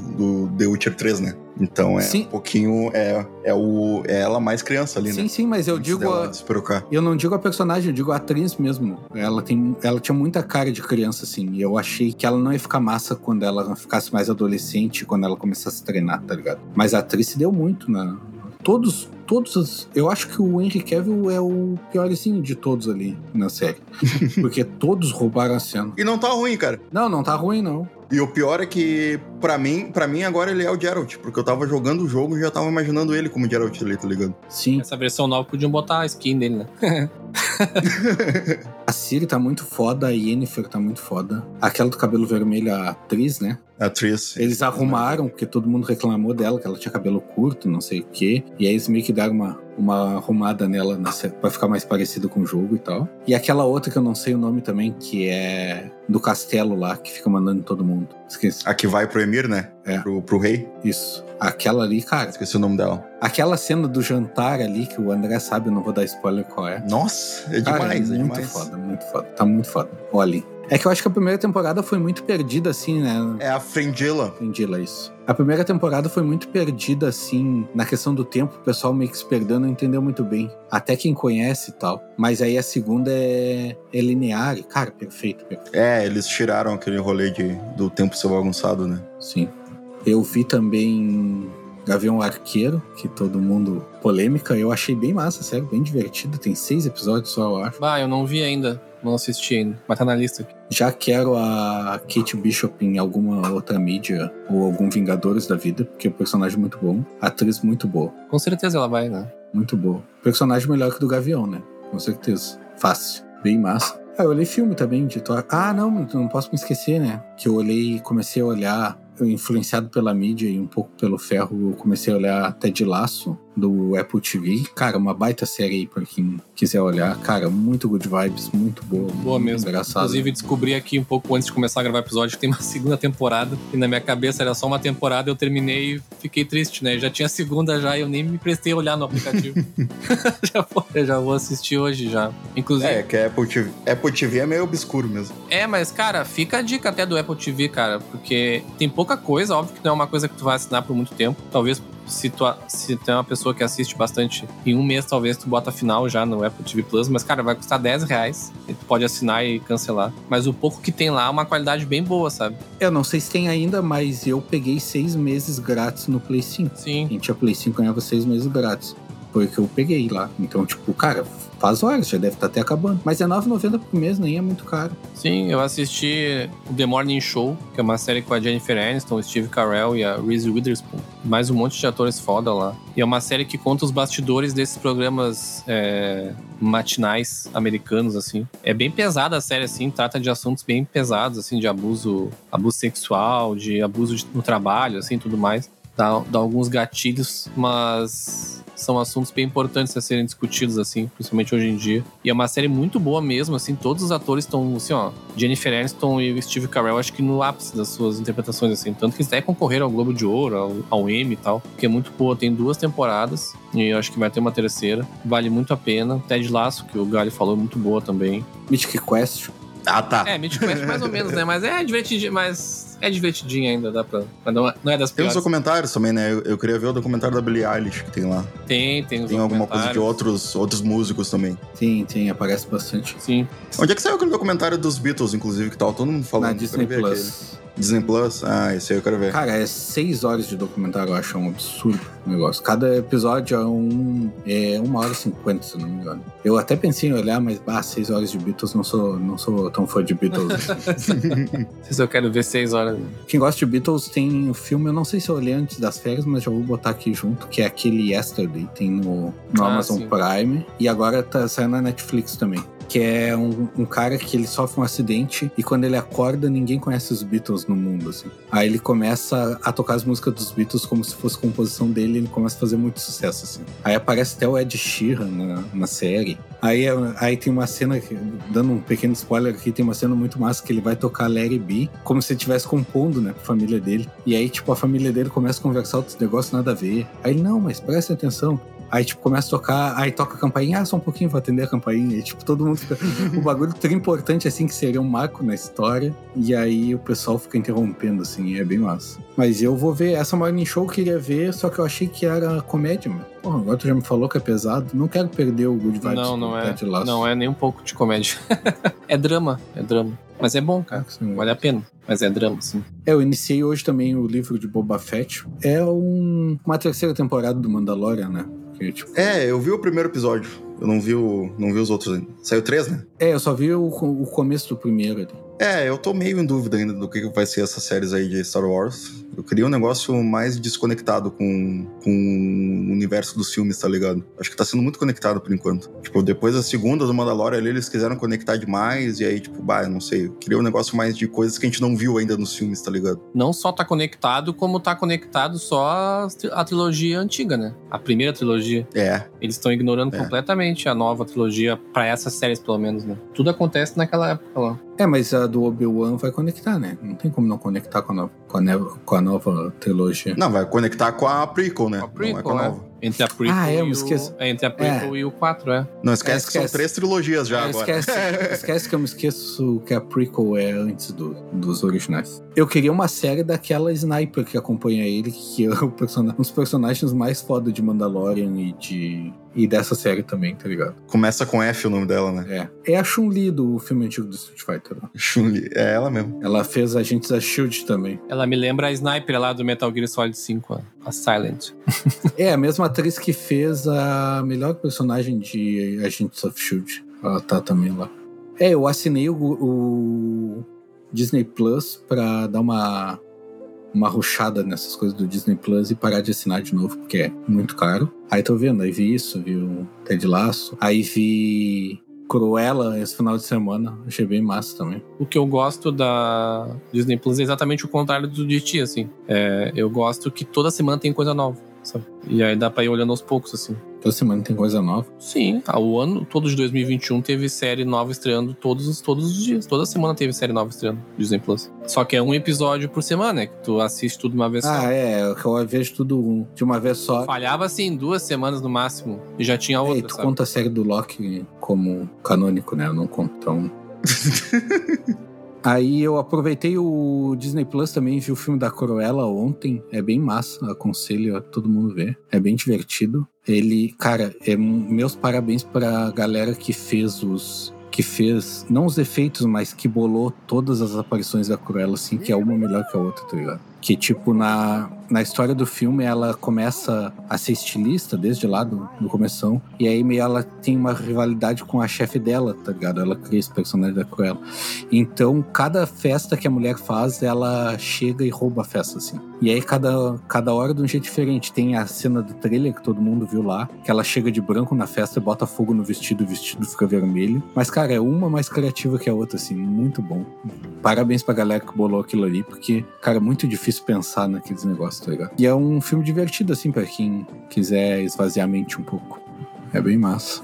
do The Witcher 3, né? Então é Sim. um pouquinho. É, é, o, é ela mais criança ali, Sim, né? sim, mas eu Antes digo. a-. Eu não digo a personagem, eu digo a atriz mesmo. Ela, tem, ela tinha muita cara de criança, assim. E eu achei que ela não ia ficar massa quando ela ficasse mais adolescente, quando ela começasse a treinar, tá ligado? Mas a atriz se deu muito na. Todos, todos. os- Eu acho que o Henry Cavill é o piorzinho de todos ali na série. Porque todos roubaram a cena. E não tá ruim, cara. Não, não tá ruim, não. E o pior é que, pra mim, pra mim agora ele é o Geralt, porque eu tava jogando o jogo e já tava imaginando ele como Geralt ali, tá ligado? Sim. Essa versão nova podiam botar a skin dele, né? A Siri tá muito foda, a Yennefer tá muito foda. Aquela do cabelo vermelho, a atriz, né? A atriz. Eles arrumaram, porque todo mundo reclamou dela, que ela tinha cabelo curto, não sei o quê. E aí eles meio que deram uma, uma arrumada nela pra ficar mais parecido com o jogo e tal. E aquela outra que eu não sei o nome também, que é do castelo lá, que fica mandando em todo mundo. Esqueci. A que vai pro Emir, né? É. Pro, pro rei. Isso. Aquela ali, cara. Esqueci o nome dela. Aquela cena do jantar ali, que o André sabe, eu não vou dar spoiler qual é. Nossa, é Cara, demais, é, muito demais. foda, muito foda. Tá muito foda. Olha. É que eu acho que a primeira temporada foi muito perdida, assim, né? É a Frangela. Entendi lá isso. A primeira temporada foi muito perdida, assim, na questão do tempo, o pessoal meio que se perdeu, não entendeu muito bem. Até quem conhece e tal. Mas aí a segunda é, é linear e, cara, perfeito, perfeito. É, eles tiraram aquele rolê de, do tempo ser bagunçado, né? Sim. Eu vi também Gavião Arqueiro, que todo mundo. polêmica. Eu achei bem massa, sério, bem divertido. Tem seis episódios só, eu acho. Bah, eu não vi ainda. Não assisti ainda. Mas tá na lista aqui. Já quero a Kate Bishop em alguma outra mídia ou algum Vingadores da vida, porque o personagem é muito bom. Atriz muito boa. Com certeza ela vai, né? Muito boa. Personagem melhor que o do Gavião, né? Com certeza. Fácil. Bem massa. Ah, eu olhei filme também de Thor. Ah, não, não posso me esquecer, né? Que eu olhei, comecei a olhar, influenciado pela mídia e um pouco pelo ferro, eu comecei a olhar Ted Laço, do Apple TV. Cara, uma baita série aí pra quem quiser olhar. Cara, muito good vibes, muito boa. Boa muito mesmo. Engraçado. Inclusive, descobri aqui um pouco antes de começar a gravar o episódio que tem uma segunda temporada. E na minha cabeça era só uma temporada, eu terminei e fiquei triste, né? Já tinha a segunda já e eu nem me prestei a olhar no aplicativo. já vou, eu já vou assistir hoje já. Inclusive. É, que a Apple TV, Apple TV é meio obscuro mesmo. É, mas, cara, fica a dica até do Apple TV, cara, porque tem pouca coisa, óbvio que não é uma coisa que tu vai assinar por muito tempo. Talvez se tu, se tu é uma pessoa que assiste bastante, em um mês talvez tu bota a final já no Apple TV Plus, mas, cara, vai custar 10 reais. E tu pode assinar e cancelar. Mas o pouco que tem lá é uma qualidade bem boa, sabe? Eu não sei se tem ainda, mas eu peguei seis meses grátis no Play 5. Sim. Quem tinha Play 5 ganhava seis meses grátis. Foi o que eu peguei lá. Então, tipo, cara, faz horas, já deve estar até acabando. Mas é R$ 9,90 por mês, nem é muito caro. Sim, eu assisti o The Morning Show, que é uma série com a Jennifer Aniston, o Steve Carell e a Reese Witherspoon. Mais um monte de atores foda lá. E é uma série que conta os bastidores desses programas é, matinais americanos, assim. É bem pesada a série, assim, trata de assuntos bem pesados, assim, de abuso, abuso sexual, de abuso no trabalho, assim, tudo mais. Dá, dá alguns gatilhos, mas são assuntos bem importantes a serem discutidos, assim, principalmente hoje em dia. E é uma série muito boa mesmo, assim, todos os atores estão, assim, ó, Jennifer Aniston e o Steve Carell, acho que no ápice das suas interpretações, assim, tanto que eles até concorreram ao Globo de Ouro, ao, ao Emmy e tal, que é muito boa, tem duas temporadas, e eu acho que vai ter uma terceira, vale muito a pena. Ted Lasso, que o Gali falou, é muito boa também. Mythic Quest. Ah, tá. É, Mythic Quest mais ou menos, né, mas é divertidinho, mas é divertidinho ainda, dá pra... Mas não é, não é das Tem os piores. documentários também, né? Eu, eu queria ver o documentário da Billie Eilish que tem lá. Tem, tem os Tem alguma coisa de outros, outros músicos também. Tem, tem, aparece bastante. Sim. Onde é que saiu aquele documentário dos Beatles, inclusive, que tava todo mundo falando? Na Disney Plus. aquele. Disney Plus? Ah, esse aí eu quero ver. Cara, é seis horas de documentário, eu acho um absurdo o negócio. Cada episódio é um. É uma hora e cinquenta, se não me engano. Eu até pensei em olhar, mas, bah, seis horas de Beatles, não sou, não sou tão fã de Beatles. Não sei se eu quero ver seis horas. Quem gosta de Beatles tem o filme, eu não sei se eu olhei antes das férias, mas já vou botar aqui junto, que é aquele Yesterday, tem no, no Ah, Amazon sim. Prime. E agora tá saindo na Netflix também. Que é um, um cara que ele sofre um acidente e quando ele acorda, ninguém conhece os Beatles no mundo, assim. Aí ele começa a tocar as músicas dos Beatles como se fosse composição dele e ele começa a fazer muito sucesso, assim. Aí aparece até o Ed Sheeran na, na série. Aí, aí tem uma cena, dando um pequeno spoiler aqui, tem uma cena muito massa que ele vai tocar Larry B, como se estivesse compondo, né, pra família dele. E aí, tipo, a família dele começa a conversar outros negócios nada a ver. Aí não, mas presta atenção. Aí, tipo, começa a tocar, aí toca a campainha, ah, só um pouquinho pra atender a campainha. E, tipo, todo mundo fica. o bagulho tão importante, assim, que seria um marco na história. E aí o pessoal fica interrompendo, assim, é bem massa. Mas eu vou ver, essa Morning Show eu queria ver, só que eu achei que era comédia, mano. Porra, agora tu já me falou que é pesado. Não quero perder o Good Vibes. Não, não é. Não é nem um pouco de comédia. é drama, é drama. Mas é bom, cara. Sim. Vale a pena. Mas é drama, sim. É, eu iniciei hoje também o livro de Boba Fett. É um- uma terceira temporada do Mandalorian, né? Que, tipo, É, eu vi o primeiro episódio. Eu não vi, o, não vi os outros ainda. Saiu três, né? É, eu só vi o, o começo do primeiro ali. É, eu tô meio em dúvida ainda do que vai ser essas séries aí de Star Wars. Eu queria um negócio mais desconectado com, com o universo dos filmes, tá ligado? Acho que tá sendo muito conectado por enquanto. Tipo, depois da segunda do Mandalorian ali, eles quiseram conectar demais, e aí, tipo, bah, eu não sei. Eu queria um negócio mais de coisas que a gente não viu ainda nos filmes, tá ligado? Não só tá conectado, como tá conectado só a, tri- a trilogia antiga, né? A primeira trilogia. É, Eles estão ignorando É. completamente a nova trilogia, pra essas séries, pelo menos, né? Tudo acontece naquela época lá. É, mas a do Obi-Wan vai conectar, né? Não tem como não conectar com a nova, com a neva- com a nova trilogia. não, vai conectar com a prequel, né? A não é prequel, com a né? nova. Entre a prequel, Ah, é, eu e, me o, esqueço. é, entre a prequel e o 4, é. Não, esquece, É, que são esquece. três trilogias já É, agora. esquece, esquece que eu me esqueço que a prequel é antes do- dos originais. Eu queria uma série daquela sniper que acompanha ele, que é o person um dos personagens mais foda de Mandalorian e de e dessa série também, tá ligado? Começa com F o nome dela, né? É. É a Chun-Li do filme antigo do Street Fighter. né? Chun-Li. É ela mesmo. Ela fez Agentes da SHIELD também. Ela me lembra a Sniper lá do Metal Gear Solid 5, a a Silent. É a mesma atriz que fez a melhor personagem de Agents of Shield. Ela tá também lá. É, eu assinei o, o Disney Plus pra dar uma uma ruchada nessas coisas do Disney Plus e parar de assinar de novo, porque é muito caro. Aí tô vendo, aí vi isso, vi o Ted Laço, aí vi Cruella esse final de semana, achei bem massa também. O que eu gosto da Disney Plus é exatamente o contrário do de ti, assim. É, eu gosto que toda semana tem coisa nova, sabe? E aí dá pra ir olhando aos poucos, assim. Toda semana tem coisa nova. Sim, ah, o ano todo de 2021 teve série nova estreando todos, os- todos os dias. Toda semana teve série nova estreando Disney Plus. Só que é um episódio por semana, né? Que tu assiste tudo de uma vez só. Ah, é, eu vejo tudo de uma vez só. Falhava assim, duas semanas no máximo. E já tinha É, e outra, tu sabe? conta a série do Loki como canônico, né? Eu não conto tão. Aí eu aproveitei o Disney Plus também, vi o filme da Cruella ontem. É bem massa, aconselho a todo mundo ver. É bem divertido. Ele, cara, é, meus parabéns pra galera que fez os. Que fez, não os efeitos, mas que bolou todas as aparições da Cruella, assim, que é uma melhor que a outra, tá ligado? Que, tipo, na, na história do filme, ela começa a ser estilista desde lá do, do começão. E aí meio ela tem uma rivalidade com a chefe dela, tá ligado? Ela cria esse personagem da Cruella. Então, cada festa que a mulher faz, ela chega e rouba a festa, assim. E aí, cada, cada hora de um jeito diferente. Tem a cena do trailer que todo mundo viu lá, que ela chega de branco na festa e bota fogo no vestido, o vestido fica vermelho. Mas, cara, é uma mais criativa que a outra, assim. Muito bom. Parabéns pra galera que bolou aquilo ali, porque, cara, é muito difícil pensar naqueles negócios, tá ligado? E é um filme divertido, assim, pra quem quiser esvaziar a mente um pouco. É bem massa.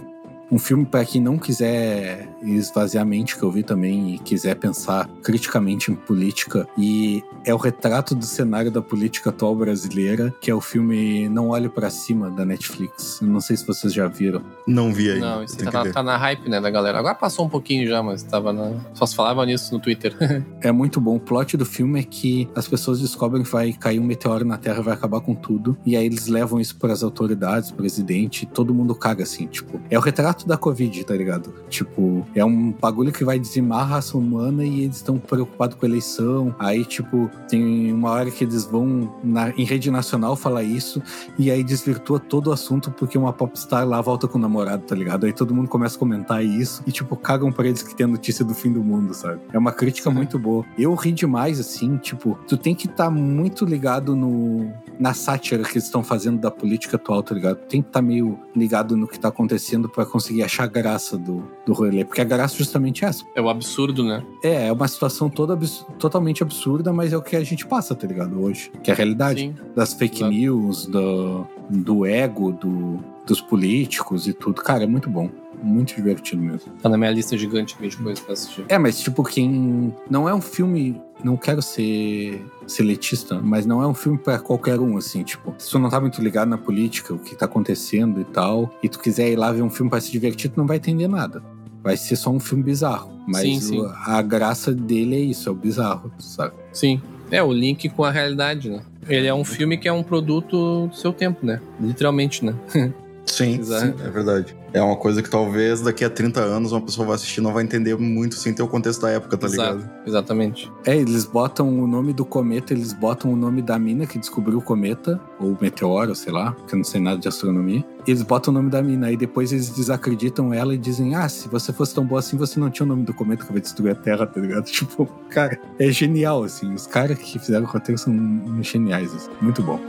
Um filme pra quem não quiser esvaziar a mente, que eu vi também, e quiser pensar criticamente em política. E é o retrato do cenário da política atual brasileira, que é o filme Não Olhe Pra Cima, da Netflix. Eu não sei se vocês já viram. Não vi ainda. Não, isso tá, ver. tá na hype, né, da galera. Agora passou um pouquinho já, mas tava na. Só se falava nisso no Twitter. É muito bom. O plot do filme é que as pessoas descobrem que vai cair um meteoro na Terra e vai acabar com tudo. E aí eles levam isso pras autoridades, presidente, e todo mundo caga assim, tipo. É o retrato da Covid, tá ligado? Tipo, é um bagulho que vai dizimar a raça humana e eles estão preocupados com a eleição. Aí, tipo, tem uma hora que eles vão na- em rede nacional falar isso e aí desvirtua todo o assunto porque uma popstar lá volta com o namorado, tá ligado? Aí todo mundo começa a comentar isso e, tipo, cagam pra eles que tem a notícia do fim do mundo, sabe? É uma crítica muito boa. Eu ri demais, assim, tipo, tu tem que estar muito ligado no, na sátira que eles estão fazendo da política atual, tá ligado? Tem que estar meio ligado no que tá acontecendo pra conseguir achar graça do, do rolê. Porque a graça justamente é essa. é o absurdo, né? É, é uma situação toda abs- totalmente absurda, mas é o que a gente passa, tá ligado? Hoje. Que é a realidade Sim. das fake Exato. news, do, do ego, do, dos políticos e tudo. Cara, é muito bom. Muito divertido mesmo. Tá na minha lista gigante de coisas pra assistir. É, mas tipo, quem. Não é um filme não quero ser seletista, mas não é um filme pra qualquer um, assim, tipo, se tu não tá muito ligado na política, o que tá acontecendo e tal, e tu quiser ir lá ver um filme pra se divertir, tu não vai entender nada. Vai ser só um filme bizarro. Mas Sim, sim. a graça dele é isso, é o bizarro, sabe? Sim. É, o link com a realidade, né? Ele é um filme que é um produto do seu tempo, né? Literalmente, né? Sim, sim, é verdade. É uma coisa que talvez daqui a 30 anos uma pessoa vai assistir e não vai entender muito sem ter o contexto da época, tá Exato. ligado? Exatamente. É, eles botam o nome do cometa, eles botam o nome da mina que descobriu o cometa, ou meteoro, sei lá, porque eu não sei nada de astronomia. Eles botam o nome da mina, aí depois eles desacreditam ela e dizem: Ah, se você fosse tão boa assim, você não tinha o nome do cometa que vai destruir a Terra, tá ligado? Tipo, cara, é genial, assim. Os caras que fizeram o roteiro são geniais, assim. Muito bom.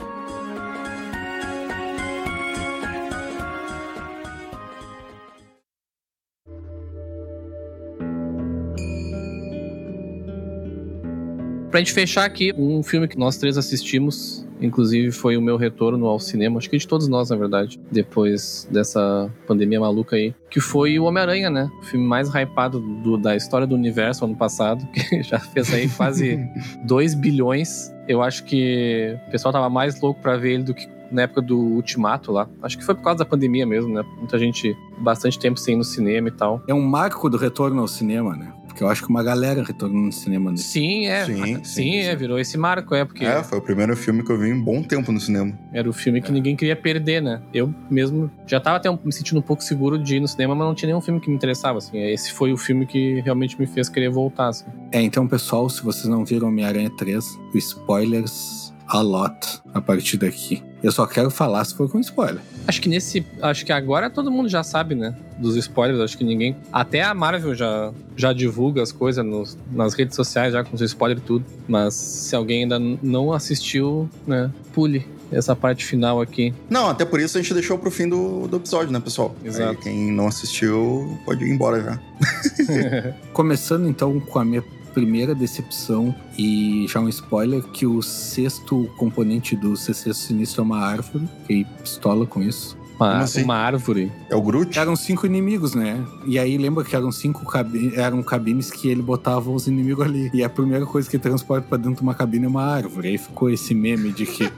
Pra gente fechar aqui, um filme que nós três assistimos, inclusive foi o meu retorno ao cinema, acho que de todos nós, na verdade, depois dessa pandemia maluca aí, que foi o Homem-Aranha, né? O filme mais hypado do- da história do universo ano passado, que já fez aí quase 2 bilhões. Eu acho que o pessoal tava mais louco pra ver ele do que na época do Ultimato lá. Acho que foi por causa da pandemia mesmo, né? Muita gente, bastante tempo sem ir no cinema e tal. É um marco do retorno ao cinema, né? Porque eu acho que uma galera retornou no cinema nesse. Sim, é. Sim, Sim, sim, é, sim. virou esse marco, é, porque É, foi o primeiro filme que eu vi em bom tempo no cinema. era o filme que ninguém queria perder, né? Eu mesmo já tava até me sentindo um pouco seguro de ir no cinema, mas não tinha nenhum filme que me interessava, assim. Esse foi o filme que realmente me fez querer voltar, assim. É, então, pessoal, se vocês não viram Homem-Aranha 3, spoilers a lot a partir daqui. Eu só quero falar se for com spoiler. Acho que nesse. Acho que agora todo mundo já sabe, né? Dos spoilers, acho que ninguém. Até a Marvel já, já divulga as coisas nos- nas redes sociais, já com os spoilers e tudo. Mas se alguém ainda não assistiu, né? Pule essa parte final aqui. Não, até por isso a gente deixou pro fim do, do episódio, né, pessoal? Exato. Aí quem não assistiu pode ir embora já. Começando então com a minha primeira decepção e já um spoiler que o sexto componente do CC Sinistro é uma árvore. Fiquei pistola com isso. Uma, assim? uma árvore. É o Groot? Eram cinco inimigos, né? E aí lembra que eram cinco cabi eram cabines que ele botava os inimigos ali. E a primeira coisa que transporta pra dentro de uma cabine é uma árvore. Aí ficou esse meme de que.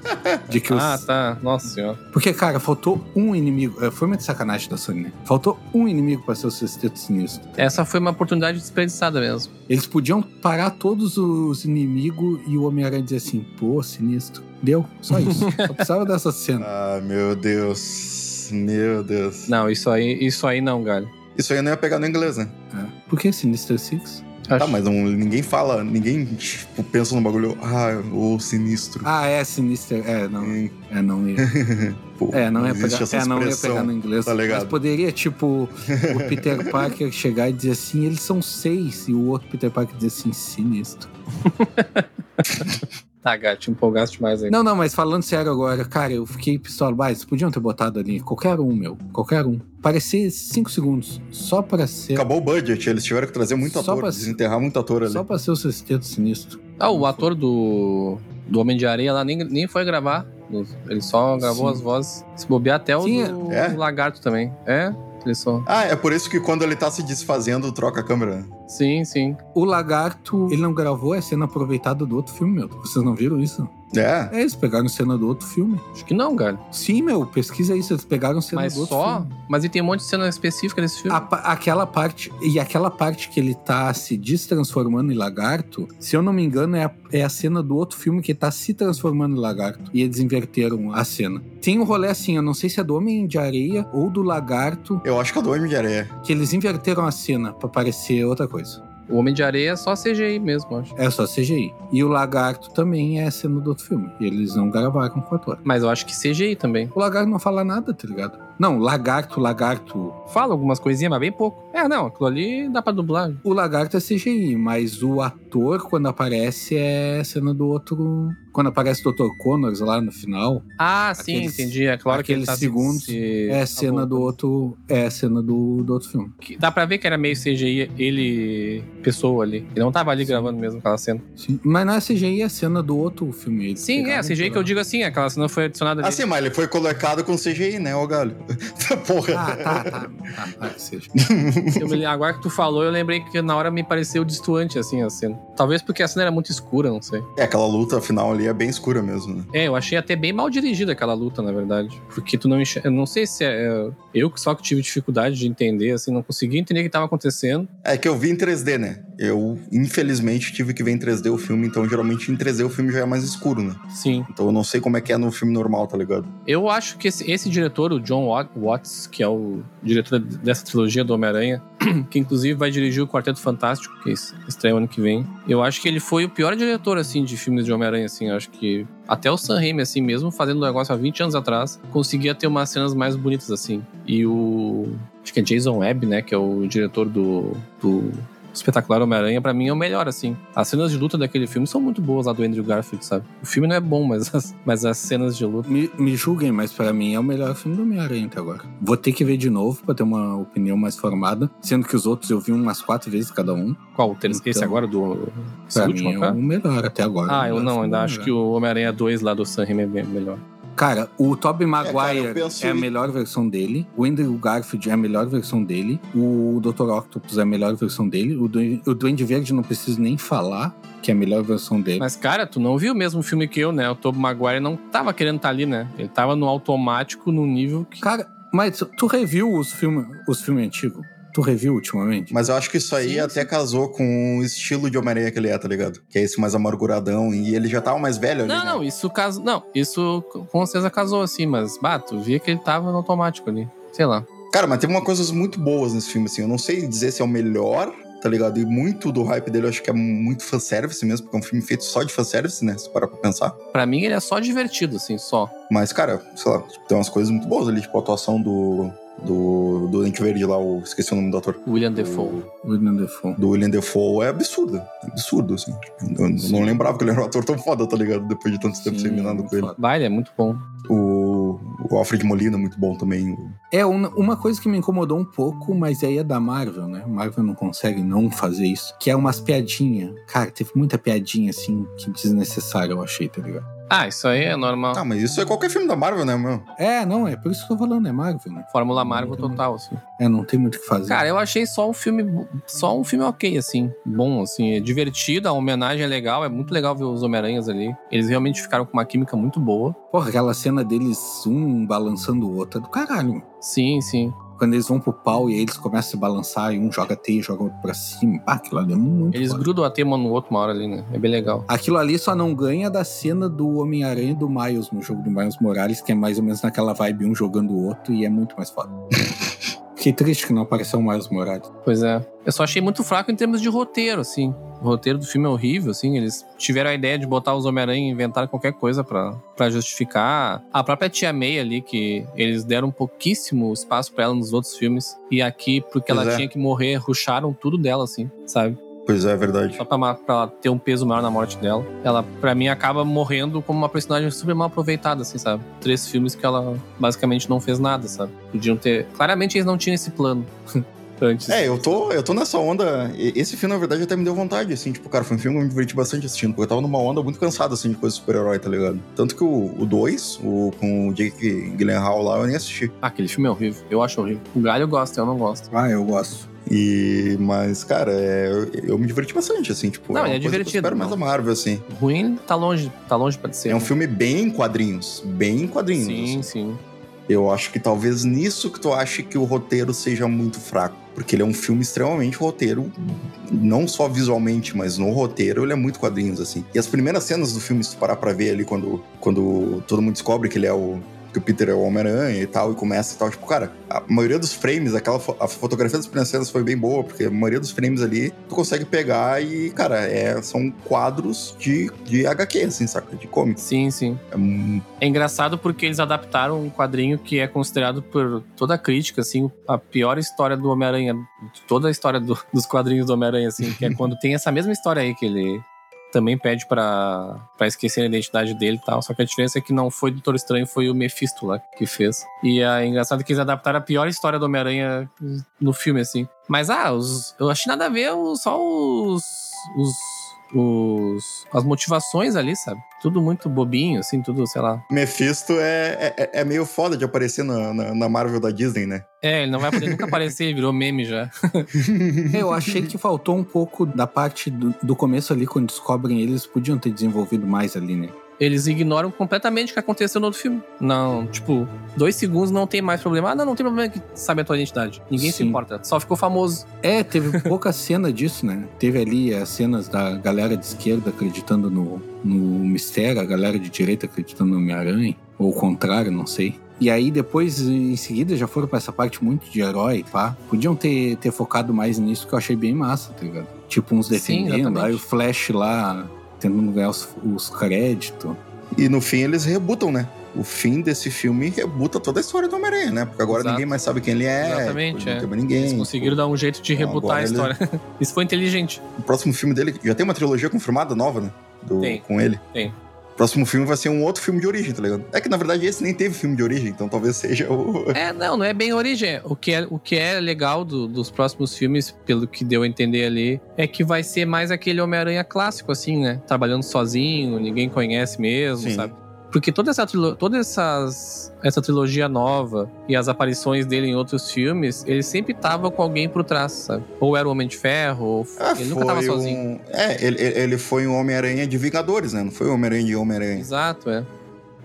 De que os... Ah, tá. Nossa senhora. Porque, cara, faltou um inimigo. É, Foi uma de sacanagem da Sony, né? Faltou um inimigo pra ser o sexteto sinistro. Essa foi uma oportunidade desperdiçada mesmo. Eles podiam parar todos os inimigos e o Homem-Aranha dizer assim, pô, sinistro. Deu, só isso. Só precisava dessa cena. Ah, meu Deus. Meu Deus. Não, isso aí, isso aí não, galho. Isso aí não ia pegar no inglês, né? É. Por que Sinister Six? Tá, Acho- mas não- ninguém fala, ninguém tipo, pensa no bagulho, ah, o sinistro. Ah, é, Sinister. É, não. É, não ia. pô, É, não ia existe pegar, essa é, não ia pegar no inglês. tá? Mas poderia, tipo, o Peter Parker chegar e dizer assim, eles são seis. E o outro Peter Parker dizer assim, sinistro. Tá, gato, te empolgaste mais aí. Não, não, mas falando sério agora, cara, eu fiquei pistola. Mas podiam ter botado ali qualquer um, meu. Qualquer um. Parecer cinco segundos. Só pra ser. Acabou o budget, eles tiveram que trazer muito Só ator, pra- desenterrar muito ator ali. Só pra ser o sexteto sinistro. Ah, o ator do, do Homem de Areia lá nem, nem foi gravar. Ele só gravou Sim. as vozes. Se bobear até o Sim, do, é. do Lagarto também. É, ele só. Ah, é por isso que quando ele tá se desfazendo, troca a câmera. Sim, sim. O Lagarto, ele não gravou, é cena aproveitada do outro filme, meu. Vocês não viram isso? É, É, eles pegaram cena do outro filme. Acho que não, galho. Sim, meu, pesquisa isso, eles pegaram cena Mas do outro só. filme. Mas e tem um monte de cena específica desse filme. A aquela parte, e aquela parte que ele tá se destransformando em lagarto, se eu não me engano, é a, é a cena do outro filme que ele tá se transformando em lagarto. E eles inverteram a cena. Tem um rolê assim, eu não sei se é do Homem de Areia ou do Lagarto, eu acho que é do Homem de Areia. que eles inverteram a cena pra parecer outra coisa. O Homem de Areia é só CGI mesmo, acho. É só CGI. E o Lagarto também é cena do outro filme. E eles não gravaram com o ator. Mas eu acho que CGI também. O Lagarto não fala nada, tá ligado? Não, Lagarto, Lagarto. Fala algumas coisinhas, mas bem pouco. É, não, aquilo ali dá pra dublar. O Lagarto é CGI, mas o ator, quando aparece, é cena do outro. Quando aparece o Dr. Connors lá no final, Ah, sim, Aqueles- entendi. É claro que ele aqueles tá se- segundos se- é cena do outro. É cena do, do outro filme. Que Dá pra ver que era meio CGI ele, pessoa ali. Ele não tava ali gravando mesmo aquela cena. Sim. Mas não é CGI, é cena do outro filme. Sim, é, a CGI que eu digo assim, aquela cena foi adicionada ali. Assim, mas ele foi colocado com CGI, né, ô galho? Porra. Ah, tá, tá. tá, tá que seja. Eu me- agora que tu falou, eu lembrei que na hora me pareceu distante, assim, a cena. Talvez porque a cena era muito escura, não sei. É, aquela luta final ali é bem escura mesmo, né? É, eu achei até bem mal dirigida aquela luta, na verdade. Porque tu não enxerga. Eu não sei se é. é, Eu que só que tive dificuldade de entender, assim, não conseguia entender o que tava acontecendo. É que eu vi em 3D, né? Eu, infelizmente, tive que ver em 3D o filme, então geralmente em 3D o filme já é mais escuro, né? Sim. Então eu não sei como é que é no filme normal, tá ligado? Eu acho que esse, esse diretor, o John Watts, que é o diretor dessa trilogia do Homem-Aranha, que inclusive vai dirigir o Quarteto Fantástico, que es- estreia o ano que vem. Eu acho que ele foi o pior diretor, assim, de filmes de Homem-Aranha, assim. Eu acho que até o Sam Raimi, assim, mesmo fazendo um negócio há 20 anos atrás, conseguia ter umas cenas mais bonitas, assim. E o... Acho que é Jason Webb, né, que é o diretor do... do Espetacular Homem-Aranha, pra mim, é o melhor, assim. As cenas de luta daquele filme são muito boas lá do Andrew Garfield, sabe? O filme não é bom, mas as, mas as cenas de luta. Me, me julguem, mas pra mim é o melhor filme do Homem-Aranha até agora. Vou ter que ver de novo pra ter uma opinião mais formada, sendo que os outros eu vi umas quatro vezes cada um. Qual? o ter- Esse Então, agora do. Esse Pra último, mim é cara? o melhor até agora. Ah, eu melhor não, ainda do acho que Homem-Aranha. o Homem-Aranha 2 lá do Sam Raimi é melhor. Cara, o Tobey cara, Maguire eu penso é a melhor versão dele. O Andrew Garfield é a melhor versão dele. O Dr. Octopus é a melhor versão dele. O Duende, o Duende Verde não preciso nem falar que é a melhor versão dele. Mas, cara, tu não viu o mesmo filme que eu, né? O Tobey Maguire não tava querendo estar ali, né? Ele tava no automático, no nível que. Cara, mas tu reviu os filmes os filme antigos? Tu reviu ultimamente? Mas eu acho que isso aí Sim, até casou com o estilo de Homem-Aranha que ele é, tá ligado? Que é esse mais amarguradão. E ele já tava mais velho ali, Não, né? não, isso casou. Não, isso com certeza casou, assim, mas, bah, tu via que ele tava no automático ali. Sei lá. Cara, mas tem uma coisas muito boas nesse filme, assim. Eu não sei dizer se é o melhor, tá ligado? E muito do hype dele eu acho que é muito fanservice mesmo, porque é um filme feito só de fanservice, né? Se parar pra pensar. Pra mim, ele é só divertido, assim, só. Mas, cara, sei lá, tipo, tem umas coisas muito boas ali, tipo a atuação do. Do, do Dente Verde lá, o, esqueci o nome do ator. William Defoe. William Defoe. Do William Defoe é absurdo. É absurdo, assim. Eu eu Sim. não lembrava que ele era um ator tão foda, tá ligado? Depois de tanto tempo muito com ele. Bah, ele é muito bom. O, o Alfred Molina, muito bom também. É, uma, uma coisa que me incomodou um pouco, mas aí é da Marvel, né? Marvel não consegue não fazer isso. Que é umas piadinhas. Cara, teve muita piadinha, assim, que desnecessária, eu achei, tá ligado? Ah, isso aí é normal. Ah, mas isso é qualquer filme da Marvel, né, meu? É, não, é por isso que eu tô falando, é Marvel, né? Fórmula Marvel total, assim. É, não tem muito o que fazer. Cara, eu achei só um filme. Só um filme ok, assim. Bom, assim. É divertido, a homenagem é legal. É muito legal ver os Homem-Aranhas ali. Eles realmente ficaram com uma química muito boa. Porra, aquela cena deles, um balançando o outro, é do caralho. Sim, sim. Quando eles vão pro pau e aí eles começam a se balançar e um joga teia e joga outro pra cima. Pá, aquilo ali é muito Eles foda. grudam a tema no outro uma hora ali, né? É bem legal. Aquilo ali só não ganha da cena do Homem-Aranha e do Miles no jogo do Miles Morales, que é mais ou menos naquela vibe um jogando o outro e é muito mais foda. Fiquei triste que não apareceu o Miles Morales. Pois é. Eu só achei muito fraco em termos de roteiro, assim. O roteiro do filme é horrível, assim. Eles tiveram a ideia de botar os Homem-Aranha e inventar qualquer coisa pra, pra justificar. A própria Tia May ali, que eles deram pouquíssimo espaço pra ela nos outros filmes. E aqui, porque Pois ela é. tinha que morrer, ruxaram tudo dela, assim, sabe? Pois é, é verdade. Só pra, pra ela ter um peso maior na morte dela. Ela, pra mim, acaba morrendo como uma personagem super mal aproveitada, assim, sabe? Três filmes que ela basicamente não fez nada, sabe? Podiam ter. Claramente eles não tinham esse plano antes. É, eu tô, eu tô nessa onda. Esse filme, na verdade, até me deu vontade, assim. Tipo, cara, foi um filme que eu me diverti bastante assistindo, porque eu tava numa onda muito cansada, assim, de coisa de super-herói, tá ligado? Tanto que o 2, o, com o Jake Gyllenhaal lá, eu nem assisti. Ah, aquele filme é horrível. Eu acho horrível. O Galho gosta, eu não gosto. Ah, eu gosto. E, mas, cara, é, eu, eu me diverti bastante, assim, tipo. Não, é coisa que eu divertido, espero mais da Marvel, assim. Ruim tá longe, tá longe pra ser. É um filme bem em quadrinhos. Bem em quadrinhos. Sim, assim. sim. Eu acho que talvez nisso que tu ache que o roteiro seja muito fraco. Porque ele é um filme extremamente roteiro, não só visualmente, mas no roteiro ele é muito quadrinhos, assim. E as primeiras cenas do filme, se tu parar pra ver ali, quando, quando todo mundo descobre que ele é o. Que o Peter é o Homem-Aranha e tal, e começa e tal. Tipo, cara, a maioria dos frames, aquela fo- a fotografia das primeiras cenas foi bem boa, porque a maioria dos frames ali tu consegue pegar e, cara, é, são quadros de, de HQ, assim, saca? De comics. Sim, sim. É um- É engraçado porque eles adaptaram um quadrinho que é considerado por toda a crítica, assim, a pior história do Homem-Aranha, toda a história do- dos quadrinhos do Homem-Aranha, assim, que é quando tem essa mesma história aí que ele também pede pra esquecer a identidade dele e tal, só que a diferença é que não foi o Doutor Estranho, foi o Mephisto lá que fez. E é engraçado que eles adaptaram a pior história do Homem-Aranha no filme, assim. Mas, ah, os- eu achei nada a ver só os... os os, as motivações ali, sabe? Tudo muito bobinho, assim, tudo, sei lá. Mephisto é, é, é meio foda de aparecer na, na, na Marvel da Disney, né? É, ele não vai poder nunca aparecer, virou meme já. Eu achei que faltou um pouco da parte do, do começo ali, quando descobrem eles, podiam ter desenvolvido mais ali, né? Eles ignoram completamente o que aconteceu no outro filme. Não, tipo, dois segundos não tem mais problema. Ah, não, não tem problema que sabe a tua identidade. Ninguém se Sim. importa. Só ficou famoso. É, teve pouca cena disso, né? Teve ali as cenas da galera de esquerda acreditando no, no mistério, a galera de direita acreditando no Homem-Aranha, ou o contrário, não sei. E aí depois, em seguida, já foram pra essa parte muito de herói, pá. Podiam ter, ter focado mais nisso, que eu achei bem massa, tá ligado? Tipo, uns Sim, defendendo, exatamente. aí o Flash lá tentando ganhar os, os créditos. E no fim eles rebutam, né? O fim desse filme rebuta toda a história do Homem-Aranha, né? Porque agora Exato. ninguém mais sabe quem ele é. Exatamente, não é. tem mais ninguém. Eles conseguiram dar um jeito de Então, rebutar a agora ele- história. Isso foi inteligente. O próximo filme dele já tem uma trilogia confirmada nova, né? Do- Tem. Com ele. Tem. Próximo filme vai ser um outro filme de origem, tá ligado? É que na verdade esse nem teve filme de origem, então talvez seja o. É, não, não é bem origem. O que é, o que é legal do- dos próximos filmes, pelo que deu a entender ali, é que vai ser mais aquele Homem-Aranha clássico, assim, né? Trabalhando sozinho, ninguém conhece mesmo, Sim. sabe? Porque toda essa, toda essas, essa trilogia nova e as aparições dele em outros filmes, ele sempre tava com alguém por trás, sabe? Ou era o Homem de Ferro, ou Ah, ele nunca tava sozinho. um- É, ele, ele foi um Homem-Aranha de Vingadores, né? Não foi um Homem-Aranha de Homem-Aranha. Exato, é.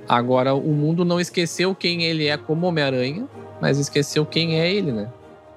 Agora, o mundo não esqueceu quem ele é como Homem-Aranha, mas esqueceu quem é ele, né?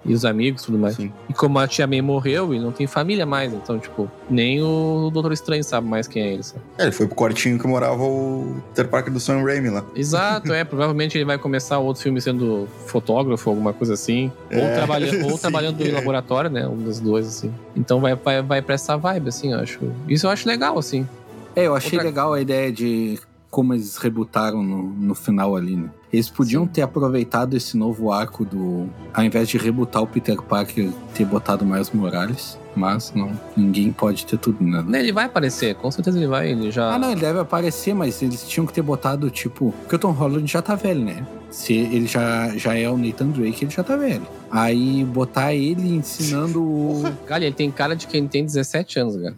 E os amigos e tudo mais. Sim. E como a tia May morreu e não tem família mais, então, tipo, nem o Doutor Estranho sabe mais quem é ele, sabe? É, ele foi pro quartinho que morava o Peter Parker do Sam Raimi lá. Exato, é. Provavelmente ele vai começar outro filme sendo fotógrafo, alguma coisa assim. Ou, É, trabalha, ou sim. trabalhando em laboratório, né? Um dos dois, assim. Então vai, vai, vai pra essa vibe, assim, eu acho. Isso eu acho legal, assim. É, eu achei Outra- legal a ideia de como eles rebutaram no, no final ali, né? Eles podiam Sim. ter aproveitado esse novo arco do. Ao invés de rebutar o Peter Parker, ter botado mais Morales. Mas não, ninguém pode ter tudo, né? Ele vai aparecer, com certeza ele vai. Ele já. Ah, não, ele deve aparecer, mas eles tinham que ter botado, tipo. Porque o Tom Holland já tá velho, né? Se ele já, já é o Nathan Drake, ele já tá velho. Aí botar ele ensinando o. Galha, ele tem cara de quem tem 17 anos, cara.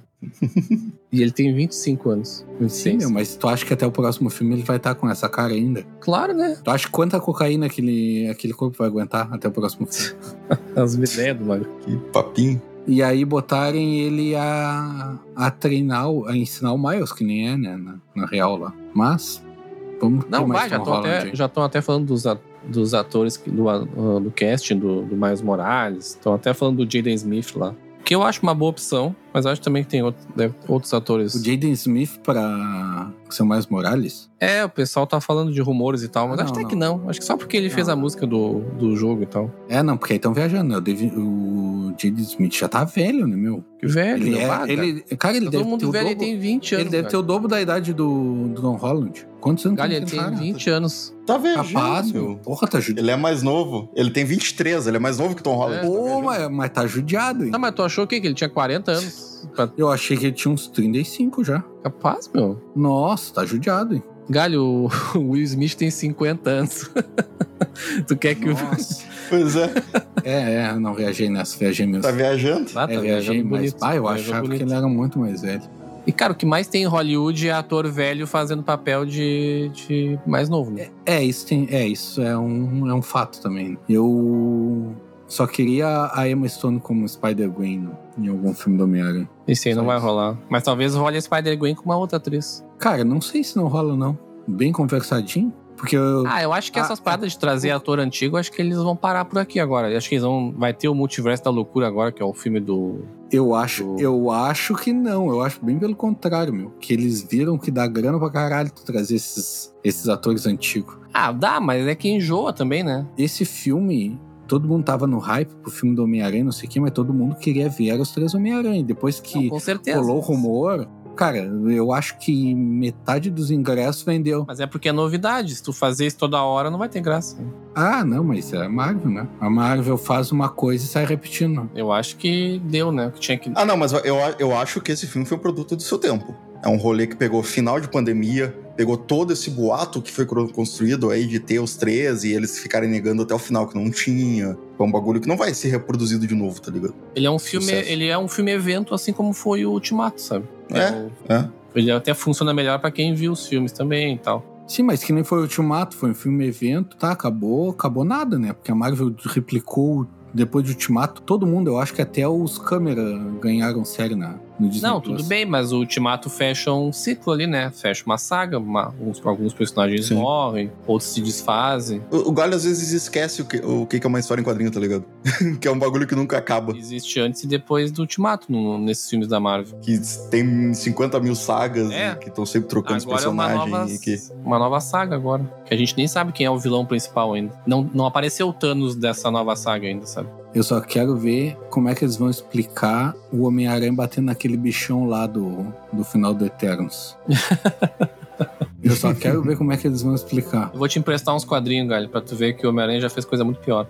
E ele tem 25 anos. Sim, 26. meu, mas tu acha que até o próximo filme ele vai estar com essa cara ainda? Claro, né? Tu acha quanta cocaína aquele, aquele corpo vai aguentar até o próximo filme? As ideias do bagulho. Que papinho. E aí botarem ele a, a treinar, a ensinar o Miles, que nem é, né? Na, na real lá. Mas. Vamos Não, vai, já estão até, já até falando dos, a- dos atores que- do, a- do casting do, do Miles Morales. Estão até falando do Jaden Smith lá. Que eu acho uma boa opção, mas acho também que tem outro- deve- outros atores. O Jaden Smith pra ser Miles Morales? É, o pessoal tá falando de rumores e tal, mas Ah, acho não, até que não. Acho que só porque ele fez Não. a música do, do jogo e tal. É, não, porque aí estão viajando, né? O, Jaden Smith já tá velho, né, meu? Que velho, Ele é. Ele, cara, ele Tá deve todo ter mundo o velho, ele dobro. tem 20 anos. Ele deve ter o dobro da idade do, do Tom Holland. Quantos anos Galha, tem tem cara? 20 anos. Tá viajando, Capaz, meu. meu. Porra, tá judiado. Ele é mais novo. Ele tem 23, ele é mais novo que Tom Holland. É. tá Pô, viajando. mas, mas tá judiado, hein? Tá, mas tu achou o quê? Que ele tinha 40 anos? Eu achei que ele tinha uns 35 já. Capaz, meu. Nossa, tá judiado, hein? Galho, o Will Smith tem 50 anos. tu quer que o. Nossa. Pois é, é, é, não viajei nessa, viajei mesmo. tá viajando. Ah, tá é, viajei, viajando mas bonito. ah, eu Viajou achava bonito. que ele era muito mais velho. E, cara, o que mais tem em Hollywood é ator velho fazendo papel de, de mais novo, né? É, isso tem, é, isso é um, é um fato também. Eu só queria a Emma Stone como Spider-Gwen em algum filme do Homem-Aranha. Esse aí não vai isso. rolar. Mas talvez role a Spider-Gwen com uma outra atriz. Cara, não sei se não rola, não. Bem conversadinho. Porque eu. Ah, eu acho que essas paradas de trazer ator antigo, acho que eles vão parar por aqui agora. Eu acho que eles vão. Vai ter o Multiverso da Loucura agora, que é o filme do. Eu acho, Do- eu acho que não. Eu acho bem pelo contrário, meu. Que eles viram que dá grana pra caralho tu trazer esses, esses atores antigos. Ah, dá, mas é que enjoa também, né? Esse filme, todo mundo tava no hype pro filme do Homem-Aranha, não sei o quê, mas todo mundo queria ver os três Homem-Aranha. Depois Não, que certeza. rolou o rumor, cara, eu acho que metade dos ingressos vendeu. Mas é porque é novidade. Se tu fazer isso toda hora, não vai ter graça. Ah, não, mas é a Marvel, né? A Marvel faz uma coisa e sai repetindo. Eu acho que deu, né? Que tinha que. Ah, não, mas eu, eu acho que esse filme foi um produto do seu tempo. É um rolê que pegou final de pandemia, pegou todo esse boato que foi construído aí de ter os três e eles ficarem negando até o final que não tinha. É um bagulho que não vai ser reproduzido de novo, tá ligado? Ele é um filme, Sucesso. ele é um filme evento, assim como foi o Ultimato, sabe? É. o- É. Ele até funciona melhor pra quem viu os filmes também e tal. Sim, mas que nem foi o Ultimato, foi um filme evento, tá? Acabou, acabou nada, né? Porque a Marvel replicou depois de Ultimato, todo mundo, eu acho que até os câmera ganharam série na, Não, Plus. tudo bem, mas o Ultimato fecha um ciclo ali, né? Fecha uma saga, uma- alguns, alguns personagens Sim. morrem, outros se desfazem. O, o Galho às vezes esquece o que, o que é uma história em quadrinho, tá ligado? que é um bagulho que nunca acaba. Existe antes e depois do Ultimato no- nesses filmes da Marvel. Que tem 50 mil sagas É. e que estão sempre trocando os Agora é uma personagens nova, e que. uma nova saga agora. Que a gente nem sabe quem é o vilão principal ainda. Não, não apareceu o Thanos dessa nova saga ainda, sabe? Eu só quero ver como é que eles vão explicar o Homem-Aranha batendo naquele bichão lá do, do final do Eternos. Eu só quero ver como é que eles vão explicar. Eu vou te emprestar uns quadrinhos, galho, pra tu ver que o Homem-Aranha já fez coisa muito pior.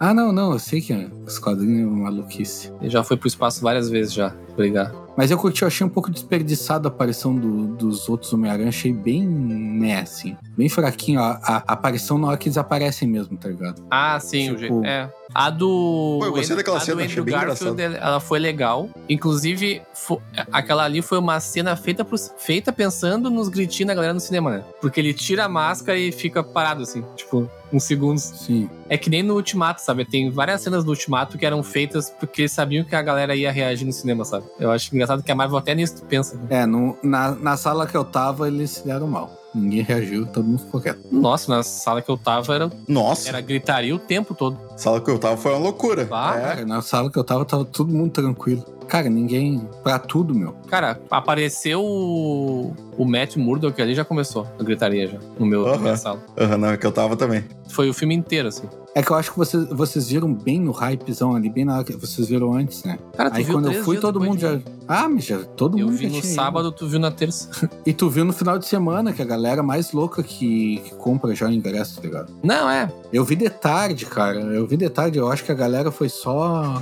Ah, não, não, eu sei que é os quadrinhos é uma maluquice. Ele já foi pro espaço várias vezes já, brigar. Mas eu curti, eu achei um pouco desperdiçado a aparição do- dos outros Homem-Aranha. Achei bem, né, assim. Bem fraquinho a, a- a aparição na hora que eles aparecem mesmo, tá ligado? Ah, sim, o Tipo- jeito. É. A do. Pô, eu gostei daquela a do cena, achei bem Garfield, ela foi legal. Inclusive, fo- aquela ali foi uma cena feita, pros- feita pensando nos gritinhos da galera no cinema, né? Porque ele tira a máscara e fica parado, assim, tipo, uns segundos. Sim. É que nem no Ultimato, sabe? Tem várias cenas do Ultimato que eram feitas porque eles sabiam que a galera ia reagir no cinema, sabe? Eu acho engraçado que a Marvel até nisso pensa. né? É, no, na, na sala que eu tava, eles se deram mal. Ninguém reagiu, todo mundo ficou quieto. Nossa, na sala que eu tava era, Nossa, era gritaria o tempo todo. a sala que eu tava foi uma loucura. Ah, é. Cara, na sala que eu tava, tava todo mundo tranquilo. Cara, ninguém. Pra tudo, meu. Cara, apareceu o, o Matt Murdock ali já começou a gritaria já, no meu, na minha sala. Aham, não, é que eu tava também. Foi o filme inteiro, assim. É que eu acho que vocês, vocês viram bem no hypezão ali, bem na hora que vocês viram antes, né? Cara, tu Aí viu quando eu fui, todo mundo já. Ah, mas já, todo Eu mundo vi já no tinha ido. sábado, tu viu na terça. E tu viu no final de semana, que a galera mais louca que, que compra já ingresso, tá ligado? Não, é. Eu vi de tarde, cara. Eu vi de tarde. Eu acho que a galera foi só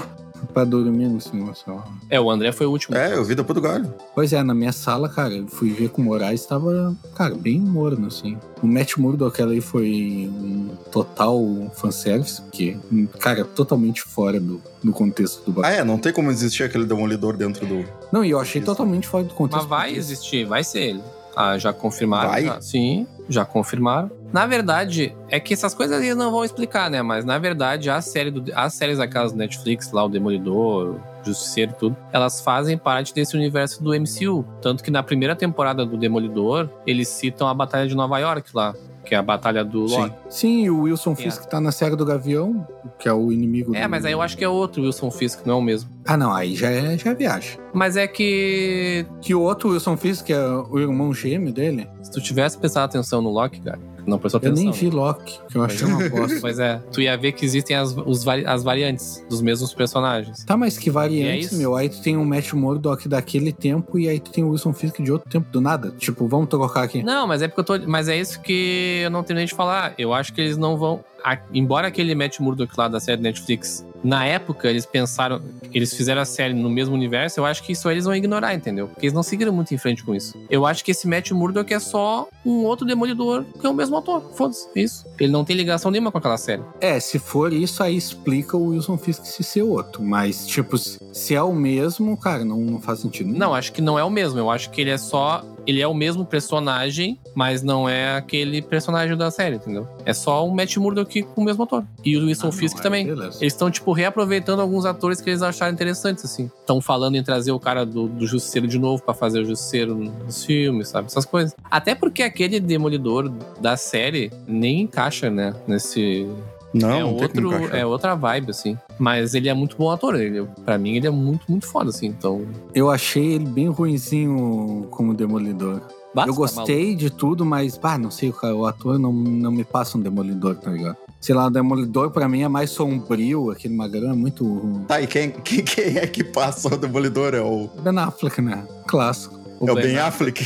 pra dormir no cinema só. É, o André foi o último. É, eu vi depois do Galho. Pois é, na minha sala, cara, eu fui ver com o Moraes, tava, cara, bem morno, assim. O Matt Murdock ali foi um total fanservice, porque, cara, totalmente fora do, do contexto do Ah, bagulho. é, não tem como existir aquele demolidor dentro do. Não, e eu achei Isso. totalmente fora do contexto. Mas vai existir, vai ser ele. Ah, já confirmaram. Vai? já. Sim, já confirmaram. Na verdade, é que essas coisas eles não vão explicar, né? Mas na verdade, a série do, as séries aquelas do Netflix, lá, o Demolidor, o Justiceiro e tudo, elas fazem parte desse universo do MCU. Tanto que na primeira temporada do Demolidor, eles citam a Batalha de Nova York lá, que é a Batalha do Sim. Loki. Sim, e o Wilson É. Fisk tá na série do Gavião, que é o inimigo É, do... mas aí eu acho que é outro Wilson Fisk, não é o mesmo. Ah, não, aí já é, já é viagem. Mas é que Que o outro Wilson Fisk, é o irmão gêmeo dele, se tu tivesse prestado atenção no Loki, cara, não prestou eu atenção. nem vi Loki, que eu achei uma bosta. Pois é, tu ia ver que existem as, os as variantes dos mesmos personagens. Tá, mas que é variantes, isso? meu. Aí tu tem o Matt Murdock daquele tempo e aí tu tem o Wilson Fisk de outro tempo do nada. Tipo, vamos trocar aqui. Não, mas é porque eu tô. Mas é isso que eu não terminei de falar. Eu acho que eles não vão. a- embora aquele Matt Murdock lá da série Netflix, na época eles pensaram. Eles fizeram a série no mesmo universo, eu acho que isso eles vão ignorar, entendeu? Porque eles não seguiram muito em frente com isso. Eu acho que esse Matt Murdock é só um outro demolidor que é o mesmo ator. Foda-se, é isso. Ele não tem ligação nenhuma com aquela série. É, se for isso, aí explica o Wilson Fisk se ser outro. Mas, tipo, se se é o mesmo, cara, não, não faz sentido. nenhum. Não, acho que não é o mesmo. Eu acho que ele é só. Ele é o mesmo personagem, mas não é aquele personagem da série, entendeu? É só um Matt Murdock com o mesmo ator. E o Wilson Ah, Fisk aí também. Beleza. Eles estão, tipo, reaproveitando alguns atores que eles acharam interessantes, assim. Estão falando em trazer o cara do, do Justiceiro de novo pra fazer o Justiceiro nos filmes, sabe? Essas coisas. Até porque aquele Demolidor da série nem encaixa, né? Nesse. Não, é, não tem como outro, é outra vibe, assim. Mas ele é muito bom ator. Ele, pra mim, ele é muito, muito foda, assim. Então. Eu achei ele bem ruinzinho como Demolidor. Basta, eu gostei de tudo, mas, pá, não sei, cara, o ator não, não me passa um Demolidor, tá ligado? Sei lá, o Demolidor pra mim é mais sombrio, aquele magrão é muito. Tá, e quem, quem, quem é que passa o demolidor? É o, Ben Affleck, né? Clássico. O é o Ben Ben Affleck?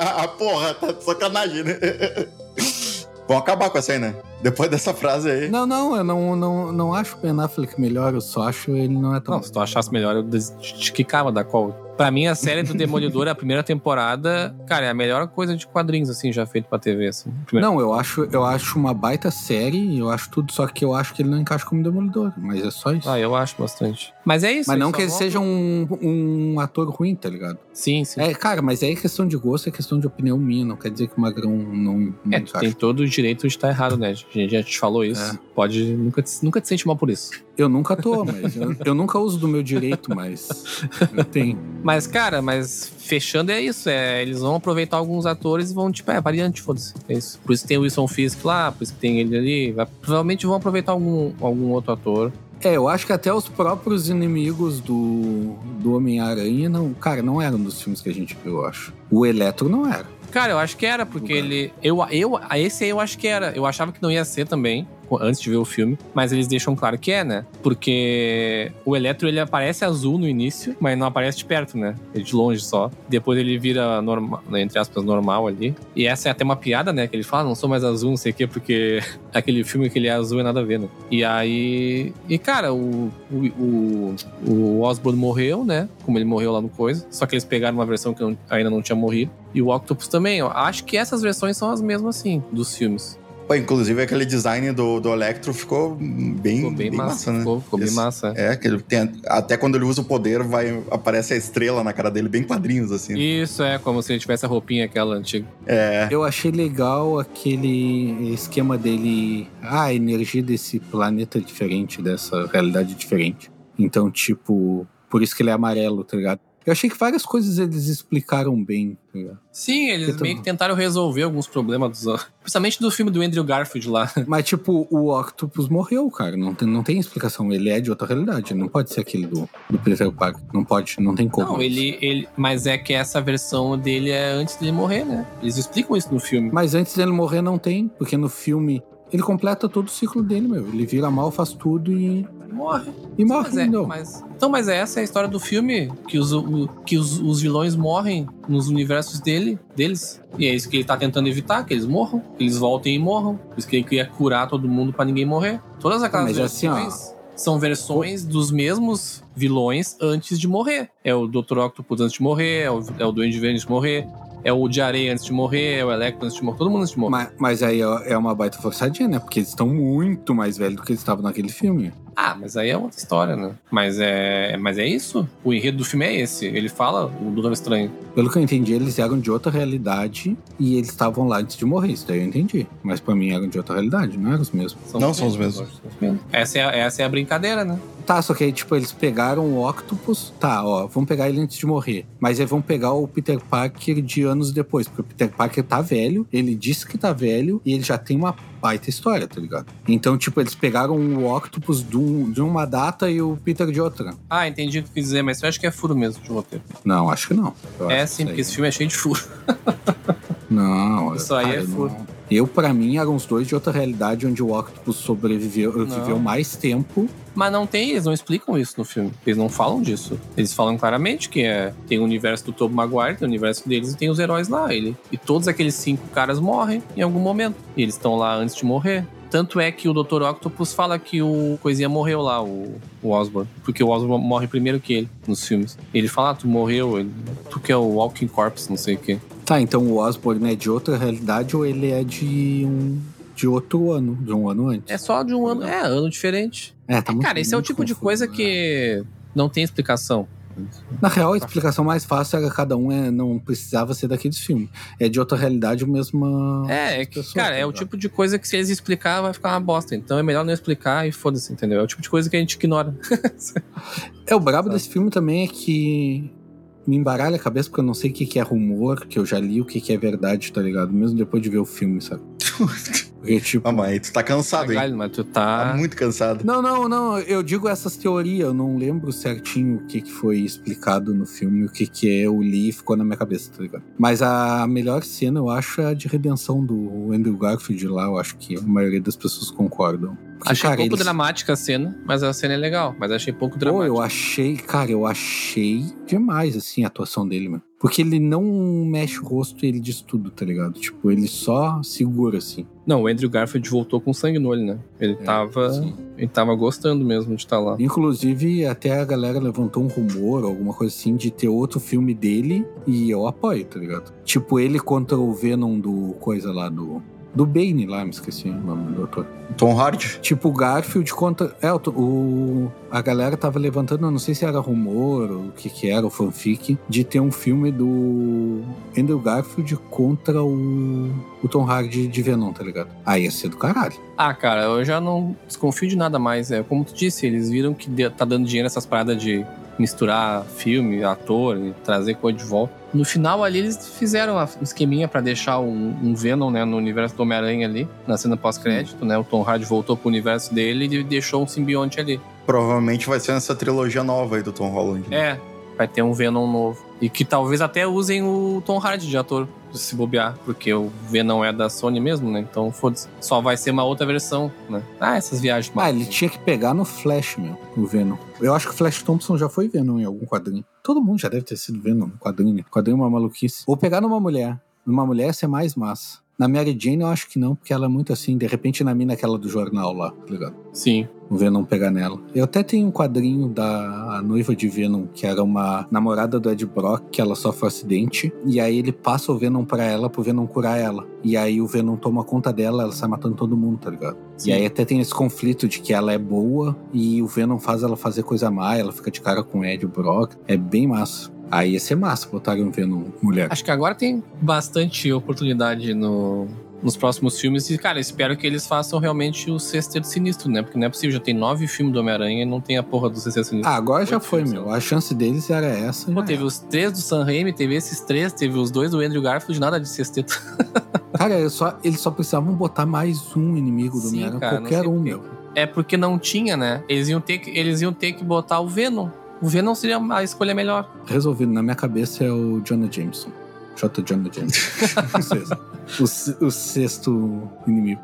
ah, porra, tá de sacanagem, né? Vamos acabar com essa aí, né? Depois dessa frase aí. Não, não, eu não, não, não acho o Ben Affleck melhor, eu só acho ele não é tão. Não, se tu achasse melhor, eu des- te quicava da call. Pra mim, a série do Demolidor, a primeira temporada, cara, é a melhor coisa de quadrinhos, assim, já feito pra TV, assim. Primeiro. Não, eu acho, eu acho uma baita série, eu acho tudo, só que eu acho que ele não encaixa como Demolidor, mas é só isso. Ah, eu acho bastante. Mas é isso. mas não que ele volta- seja um, um ator ruim, tá ligado? Sim, sim. É, cara, mas aí é questão de gosto, é questão de opinião minha, não quer dizer que o Magrão não, não É, tu tem todo o direito de estar errado, né? A gente já te falou isso. É. Pode. Nunca te, nunca te sente mal por isso. Eu nunca tô, mas eu, eu nunca uso do meu direito, mas eu tenho. Mas, cara, mas fechando é isso. É, eles vão aproveitar alguns atores e vão, tipo, é, variante, foda-se. É isso. Por isso que tem o Wilson Fisk lá, por isso que tem ele ali. Vai- provavelmente vão aproveitar algum, algum outro ator. É, eu acho que até os próprios inimigos do, do Homem-Aranha, não, cara, não eram dos filmes que a gente viu, eu acho. O Eletro não era. Cara, eu acho que era, porque ele. Eu, eu, esse aí eu acho que era. Eu achava que não ia ser também, antes de ver o filme, mas eles deixam claro que é, né? Porque o Eletro ele aparece azul no início, mas não aparece de perto, né? Ele de longe só. Depois ele vira normal, entre aspas, normal ali. E essa é até uma piada, né? Que ele fala, "Ah, não sou mais azul, não sei o quê, porque aquele filme que ele é azul é nada a ver, né? E aí. E cara, o, o, o, o Osborn morreu, né? Como ele morreu lá no coisa. Só que eles pegaram uma versão que ainda não tinha morrido. E o Octopus também. Eu acho que essas versões são as mesmas, assim, dos filmes. Pô, inclusive aquele design do, do Electro ficou bem, Ficou bem, massa, né? Ficou, ficou bem massa. É, que ele tem, até quando ele usa o poder, vai aparece a estrela na cara dele, bem quadrinhos, assim. Isso é como se ele tivesse a roupinha aquela antiga. É. Eu achei legal aquele esquema dele. Ah, a energia desse planeta é diferente, dessa realidade diferente. Então, tipo, por isso que ele é amarelo, tá ligado? Eu achei que várias coisas eles explicaram bem, tá? Sim, eles Eu meio tô- que tentaram resolver alguns problemas, dos, principalmente do filme do Andrew Garfield lá. Mas, tipo, o Octopus morreu, cara. Não tem, não tem explicação. Ele é de outra realidade. Não pode ser aquele do, do Peter Parker. Não pode, não tem como. Não, ele, ele. Mas é que essa versão dele é antes dele morrer, né? Eles explicam isso no filme. Mas antes dele morrer, não tem. Porque no filme, ele completa todo o ciclo dele, meu. Ele vira mal, faz tudo e. Morre. E morre, Mas é, não. mas- então, mas essa é a história do filme, que os, o- que os, os vilões morrem nos universos dele, deles. E é isso que ele tá tentando evitar, que eles morram, que eles voltem e morram. Por isso que ele queria curar todo mundo pra ninguém morrer. Todas aquelas Mas assim, ó, versões são versões dos mesmos vilões antes de morrer. É o Dr. Octopus antes de morrer, é o, é o Duende Verde antes de morrer, é o de areia antes de morrer, é o Electro antes de morrer, todo mundo antes de morrer. Mas, mas aí ó, é uma baita forçadinha, né? Porque eles estão muito mais velhos do que eles estavam naquele filme. Ah, mas aí é outra história, né? Mas é, mas é isso. O enredo do filme é esse. Ele fala o Doutor Estranho. Pelo que eu entendi, eles eram de outra realidade e eles estavam lá antes de morrer. Isso daí eu entendi. Mas pra mim eram de outra realidade, não eram os mesmos. Não são os mesmos. São os mesmos. Essa é, a- essa é a brincadeira, né? Tá, só que aí, tipo, eles pegaram o Octopus. Tá, ó, vamos pegar ele antes de morrer. Mas aí vão pegar o Peter Parker de anos depois. Porque o Peter Parker tá velho, ele disse que tá velho e ele já tem uma baita história, tá ligado? Então, tipo, eles pegaram o Octopus de, um- de uma data e o Peter de outra. Ah, entendi o que quis dizer, mas eu acho que é furo mesmo de roteiro. Não, acho que não. Eu é sim, que porque esse filme é cheio de furo. Não, Isso aí cara, é furo. não- Eu, pra mim, eram os dois de outra realidade onde o Octopus sobreviveu, viveu mais tempo. Mas não tem, eles não explicam isso no filme. Eles não falam disso. Eles falam claramente que é, tem o universo do Tobey Maguire, tem o universo deles e tem os heróis lá. Ele, e todos aqueles cinco caras morrem em algum momento. E eles estão lá antes de morrer. Tanto é que o Dr. Octopus fala que o Coisinha morreu lá, o, o Osborn. Porque o Osborn morre primeiro que ele, nos filmes. Ele fala, ah, tu morreu, ele- tu que é o Walking Corpse, não sei o quê. Tá, então o Osborn é de outra realidade ou ele é de um de outro ano, de um ano antes? É só de um ano, é, ano diferente. É, tá muito- Cara, esse é o tipo de confuso, coisa né? que não tem explicação. Na real, a explicação mais fácil era cada um é, não precisava ser daqueles filmes. É de outra realidade, a mesma. É, é que, pessoa, cara, tá é o tipo de coisa que se eles explicar vai ficar uma bosta. Então é melhor não explicar e foda-se, entendeu? É o tipo de coisa que a gente ignora. É, o brabo desse filme também é que me embaralha a cabeça porque eu não sei o que, que é rumor, que eu já li o que, que é verdade, tá ligado? Mesmo depois de ver o filme, sabe? Porque, tipo. Ah, mas tu tá cansado, hein? Mas tu Tá tá. muito cansado. Não, não, não. Eu digo essas teorias. Eu não lembro certinho o que, que foi explicado no filme, o que, que eu li e ficou na minha cabeça, tá ligado? Mas a melhor cena, eu acho, é a de redenção do Andrew Garfield lá. Eu acho que a maioria das pessoas concordam. Porque, Achei cara, pouco eles- dramática a cena, mas a cena é legal. Mas achei pouco Pô, dramática. eu achei, cara, eu achei demais, assim, a atuação dele, mano. Porque ele não mexe o rosto e ele diz tudo, tá ligado? Tipo, ele só segura, assim. Não, o Andrew Garfield voltou com sangue no olho, né? Ele É, tava. sim. Ele tava gostando mesmo de estar lá. Inclusive, até a galera levantou um rumor, alguma coisa assim, de ter outro filme dele e eu apoio, tá ligado? Tipo, ele contra o Venom do coisa lá do. Do Bane lá, me esqueci o nome do autor. Tom Hardy. Tipo, o Garfield contra. É, o, o- a galera tava levantando, eu não sei se era rumor ou o que que era, o fanfic, de ter um filme do Andrew Garfield contra o, o Tom Hardy de Venom, tá ligado? Aí ia ser do caralho. Ah, cara, eu já não desconfio de nada mais. É como tu disse, eles viram que tá dando dinheiro essas paradas de misturar filme, ator e trazer coisa de volta. No final ali eles fizeram um esqueminha pra deixar um, um Venom, né, no universo do Homem-Aranha ali, na cena pós-crédito, né? O Tom Hardy voltou pro universo dele e deixou um simbionte ali. Provavelmente vai ser nessa trilogia nova aí do Tom Holland. né? É, vai ter um Venom novo. E que talvez até usem o Tom Hardy de ator, se bobear, porque o Venom é da Sony mesmo, né? Então, foda-se. Só vai ser uma outra versão, né? Ah, essas viagens. Ah, ele tinha que pegar no Flash, meu, o Venom. Eu acho que o Flash Thompson já foi Venom em algum quadrinho. Todo mundo já deve ter sido Venom no quadrinho. Quadrinho é uma maluquice. Ou pegar numa mulher. Numa mulher, ser mais massa. Na Mary Jane, eu acho que não, porque ela é muito assim. De repente, na mina aquela do jornal lá, tá ligado? Sim. O Venom pegar nela. Eu até tenho um quadrinho da noiva de Venom, que era uma namorada do Ed Brock, que ela sofre um acidente. E aí ele passa o Venom pra ela, pro Venom curar ela. E aí o Venom toma conta dela, ela sai matando todo mundo, tá ligado? Sim. E aí até tem esse conflito de que ela é boa e o Venom faz ela fazer coisa má, ela fica de cara com o Ed Brock. É bem massa. Aí ia ser massa botarem um Venom mulher. Acho que agora tem bastante oportunidade no, nos próximos filmes. E, cara, espero que eles façam realmente o Sexteto Sinistro, né? Porque não é possível, já tem nove filmes do Homem-Aranha e não tem a porra do Sexteto Sinistro. Ah, agora já foi, filmes, meu. A chance deles era essa. Pô, teve era. os três do Sam Raimi, teve esses três, teve os dois do Andrew Garfield, nada de sexteto. Cara, eu só, eles só precisavam botar mais um inimigo do Homem-Aranha, qualquer um, meu. É porque não tinha, né? Eles iam ter que, eles iam ter que botar o Venom. O Venom seria a escolha melhor. Resolvido, na minha cabeça é o Jonah Jameson. J. Jonah Jameson. o, o se- o sexto inimigo.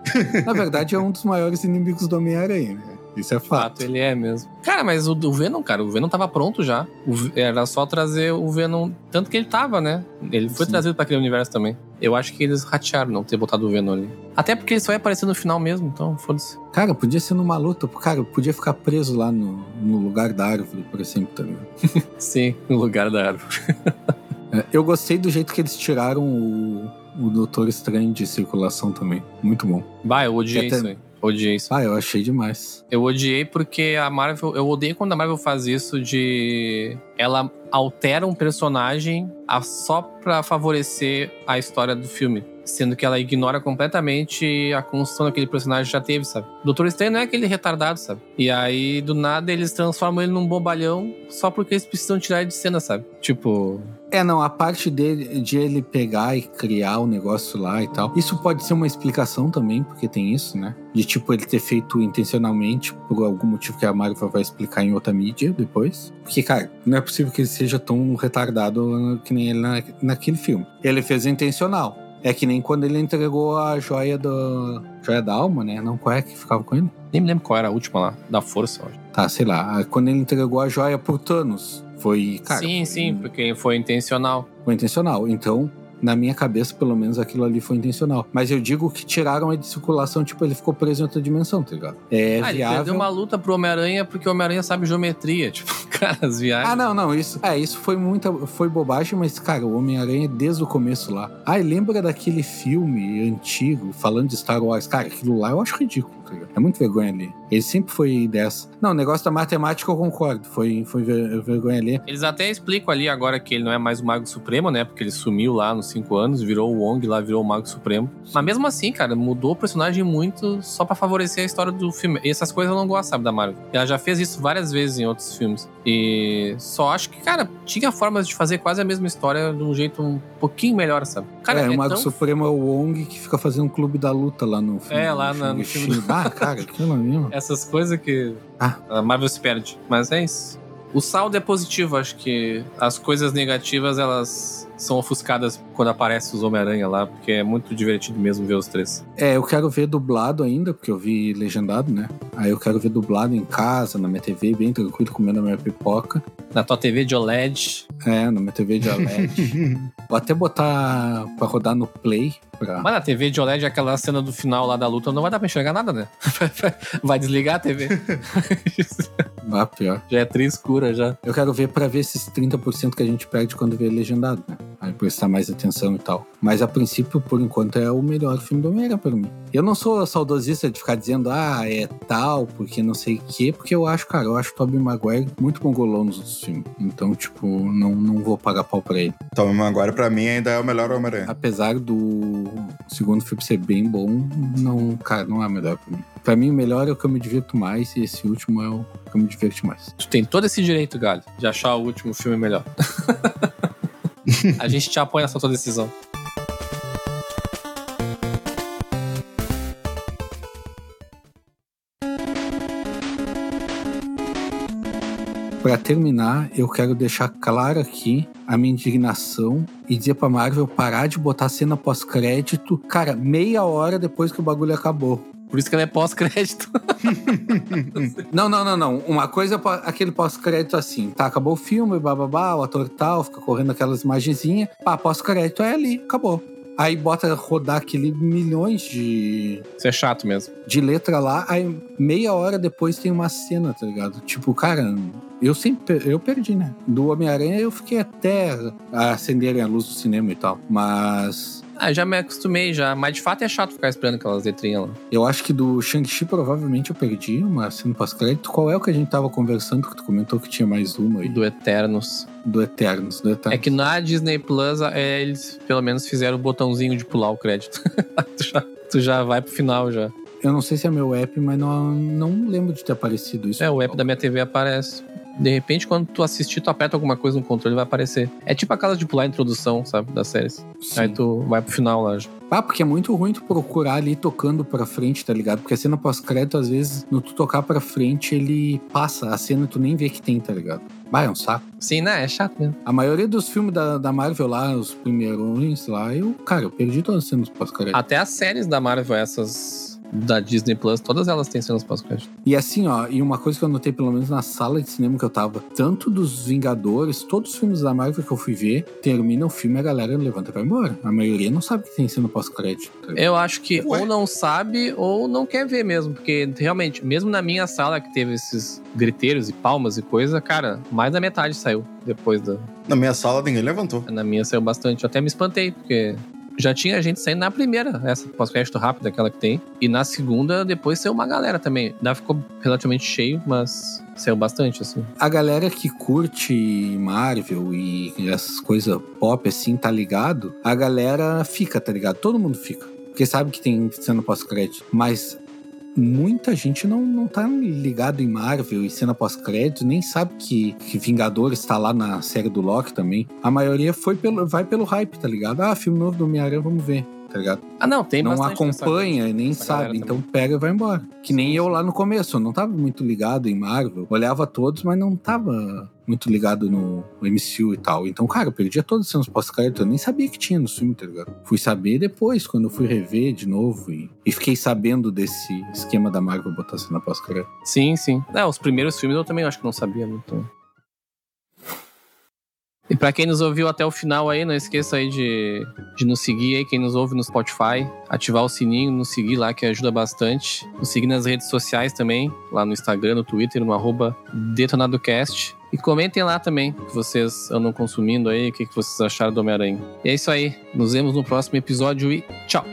Na verdade, é um dos maiores inimigos do Homem-Aranha, né? Isso é fato, fato. ele é mesmo. Cara, mas o do Venom, cara, o Venom tava pronto já. O era só trazer o Venom. Tanto que ele tava, né? Ele foi Sim. trazido pra aquele universo também. Eu acho que eles ratearam não ter botado o Venom ali. Até porque ele só ia aparecer no final mesmo, então foda-se. Cara, podia ser numa luta. Cara, podia ficar preso lá no, no lugar da árvore, por exemplo, tá ligado? Sim, no lugar da árvore. É, eu gostei do jeito que eles tiraram o, o Doutor Estranho de circulação também. Muito bom. Bah, eu odiei Até- isso aí. Odiei isso. Ah, eu achei demais. Eu odiei porque a Marvel. Eu odeio quando a Marvel faz isso de. Ela altera um personagem a- só pra favorecer a história do filme. Sendo que ela ignora completamente a construção daquele personagem já teve, sabe? O Doutor Estranho não é aquele retardado, sabe? E aí, do nada, eles transformam ele num bobalhão só porque eles precisam tirar ele de cena, sabe? Tipo. É, não, a parte dele, de ele pegar e criar o negócio lá e tal. Isso pode ser uma explicação também, porque tem isso, né? De tipo, ele ter feito intencionalmente por algum motivo que a Marvel vai explicar em outra mídia depois. Porque, cara, não é possível que ele seja tão retardado que nem ele na, naquele filme. Ele fez intencional. É que nem quando ele entregou a joia da. Joia da alma, né? Não, qual é que ficava com ele? Nem me lembro qual era a última lá. Da força, eu acho. Tá, sei lá. Quando ele entregou a joia pro Thanos. Foi. Cara, sim, foi- sim, porque foi intencional. foi intencional. Então, na minha cabeça, pelo menos aquilo ali foi intencional. Mas eu digo que tiraram ele de circulação, tipo, ele ficou preso em outra dimensão, tá ligado? É ah, ele viável. perdeu uma luta pro Homem-Aranha porque o Homem-Aranha sabe geometria. Tipo, cara, as viagens. Ah, não, não, isso. É, isso foi muita. Foi bobagem, mas, cara, o Homem-Aranha desde o começo lá. Ai, lembra daquele filme antigo falando de Star Wars? Cara, aquilo lá eu acho ridículo, tá ligado? É muito vergonha ali. Ele sempre foi dessa. Não, o negócio da matemática eu concordo. Foi, foi ver- vergonha ali. Eles até explicam ali agora que ele não é mais o Mago Supremo, né? Porque ele sumiu lá nos cinco anos, virou o Wong lá, virou o Mago Supremo. Mas mesmo assim, cara, mudou o personagem muito só pra favorecer a história do filme. E essas coisas eu não gosto, sabe, da Marvel. Ela já fez isso várias vezes em outros filmes. E só acho que, cara, tinha formas de fazer quase a mesma história de um jeito um pouquinho melhor, sabe? Cara, é, o Mago tão Supremo é o Wong que fica fazendo um clube da luta lá no filme. É, lá na- no filme Shang-Chi. Ah, cara, aquilo ali, mano. essas coisas que Ah. a Marvel se perde. Mas é isso. O saldo é positivo, acho que as coisas negativas elas são ofuscadas quando aparece os Homem-Aranha lá, porque é muito divertido mesmo ver os três. É, eu quero ver dublado ainda, porque eu vi legendado, né? Aí eu quero ver dublado em casa, na minha TV, bem tranquilo, comendo a minha pipoca. Na tua TV de OLED. É, na minha TV de OLED. Vou até botar pra rodar no Play. Pra... Mas na TV de OLED, aquela cena do final lá da luta, não vai dar pra enxergar nada, né? Vai desligar a TV. Ah, pior. Já é tri escura já. Eu quero ver pra ver esses 30% que a gente perde quando vê legendado, né? Aí prestar mais atenção e tal. Mas a princípio, por enquanto, é o melhor filme do Homem-Aranha pra mim. Eu não sou saudosista de ficar dizendo, ah, é tal, porque não sei o quê, porque eu acho, cara, eu acho o Tobey Maguire muito mongolão nos outros filmes. Então, tipo, não, não vou pagar pau pra ele. Tobey Maguire, pra mim, ainda é o melhor Homem-Aranha. Apesar do segundo filme ser bem bom, não, cara, não é o melhor pra mim. Pra mim, o melhor é o que eu me divirto mais, e esse último é o que eu me divirto mais. Tu tem todo esse direito, Galho, de achar o último filme melhor. a gente te apoia nessa tua decisão. Pra terminar, eu quero deixar claro aqui a minha indignação e dizer pra Marvel parar de botar cena pós-crédito, cara, meia hora depois que o bagulho acabou. Por isso que ela é pós-crédito. Não, não, não, não. Uma coisa é aquele pós-crédito assim, tá? Acabou o filme, bababá, o ator tal, fica correndo aquelas imagenzinhas. Pá, pós-crédito é ali, acabou. Aí bota rodar aquele milhões de, Isso é chato mesmo. de letra lá, aí meia hora depois tem uma cena, tá ligado? Tipo, cara, eu sempre eu perdi, né? Do Homem-Aranha eu fiquei até acenderem a luz do cinema e tal. Mas Ah, já me acostumei já. Mas de fato é chato ficar esperando aquelas letrinhas lá. eu acho que do Shang-Chi provavelmente eu perdi uma cena pós-crédito. Qual é o que a gente tava conversando que tu comentou que tinha mais uma aí? Do Eternos. Do Eternos, do Eternos. É que na Disney Plus, é, eles pelo menos fizeram o botãozinho de pular o crédito. tu, já, tu já vai pro final já. Eu não sei se é meu app, mas não, não lembro de ter aparecido isso. É, o app da minha TV aparece. De repente, quando tu assistir, tu aperta alguma coisa no controle vai aparecer. É tipo aquela de pular a introdução, sabe, das séries. Sim. Aí tu vai pro final lá. Ah, porque é muito ruim tu procurar ali tocando pra frente, tá ligado? Porque a cena pós-crédito, às vezes, no tu tocar pra frente, ele passa. A cena tu nem vê que tem, tá ligado? Vai, é um saco. Sim, né? É chato mesmo. A maioria dos filmes da, da Marvel lá, os primeirões lá, eu, cara, eu perdi todas as cenas pós-crédito. Até as séries da Marvel, essas da Disney Plus, todas elas têm cenas pós-crédito. E assim, ó, e uma coisa que eu notei, pelo menos na sala de cinema que eu tava, tanto dos Vingadores, todos os filmes da Marvel que eu fui ver, termina o filme e a galera levanta e vai embora. A maioria não sabe que tem cena pós-crédito. Eu acho que Ué? ou não sabe ou não quer ver mesmo, porque realmente, mesmo na minha sala que teve esses griteiros e palmas e coisa, cara, mais da metade saiu depois da. Na minha sala, ninguém levantou. Na minha saiu bastante. Eu até me espantei, porque já tinha gente saindo na primeira, essa pós-crédito rápida, aquela que tem. E na segunda, depois saiu uma galera também. Ainda ficou relativamente cheio, mas saiu bastante, assim. A galera que curte Marvel e essas coisas pop assim, tá ligado? A galera fica, tá ligado? Todo mundo fica. Porque sabe que tem cena pós-crédito. Mas muita gente não, não tá ligado em Marvel e cena pós-crédito, nem sabe que, que Vingadores tá lá na série do Loki também. A maioria foi pelo, vai pelo hype, tá ligado? Ah, filme novo do Homem-Aranha, vamos ver. Tá ligado? Ah, não, tem não acompanha e nem sabe, então também. pega e vai embora. Que nem eu lá no começo, eu não tava muito ligado em Marvel, olhava todos, mas não tava muito ligado no MCU e tal. Então, cara, eu perdia todos os cenas pós-crédito, eu nem sabia que tinha no filme, tá ligado? Fui saber depois, quando eu fui rever de novo e, e fiquei sabendo desse esquema da Marvel botar cena pós-crédito. Sim, sim. É, os primeiros filmes eu também acho que não sabia muito. E pra quem nos ouviu até o final aí, não esqueça aí de, de nos seguir aí, quem nos ouve no Spotify, ativar o sininho, nos seguir lá que ajuda bastante. Nos seguir nas redes sociais também, lá no Instagram, no Twitter, no arroba DetonadoCast. E comentem lá também o que vocês andam consumindo aí, o que vocês acharam do Homem-Aranha. E é isso aí. Nos vemos no próximo episódio e tchau!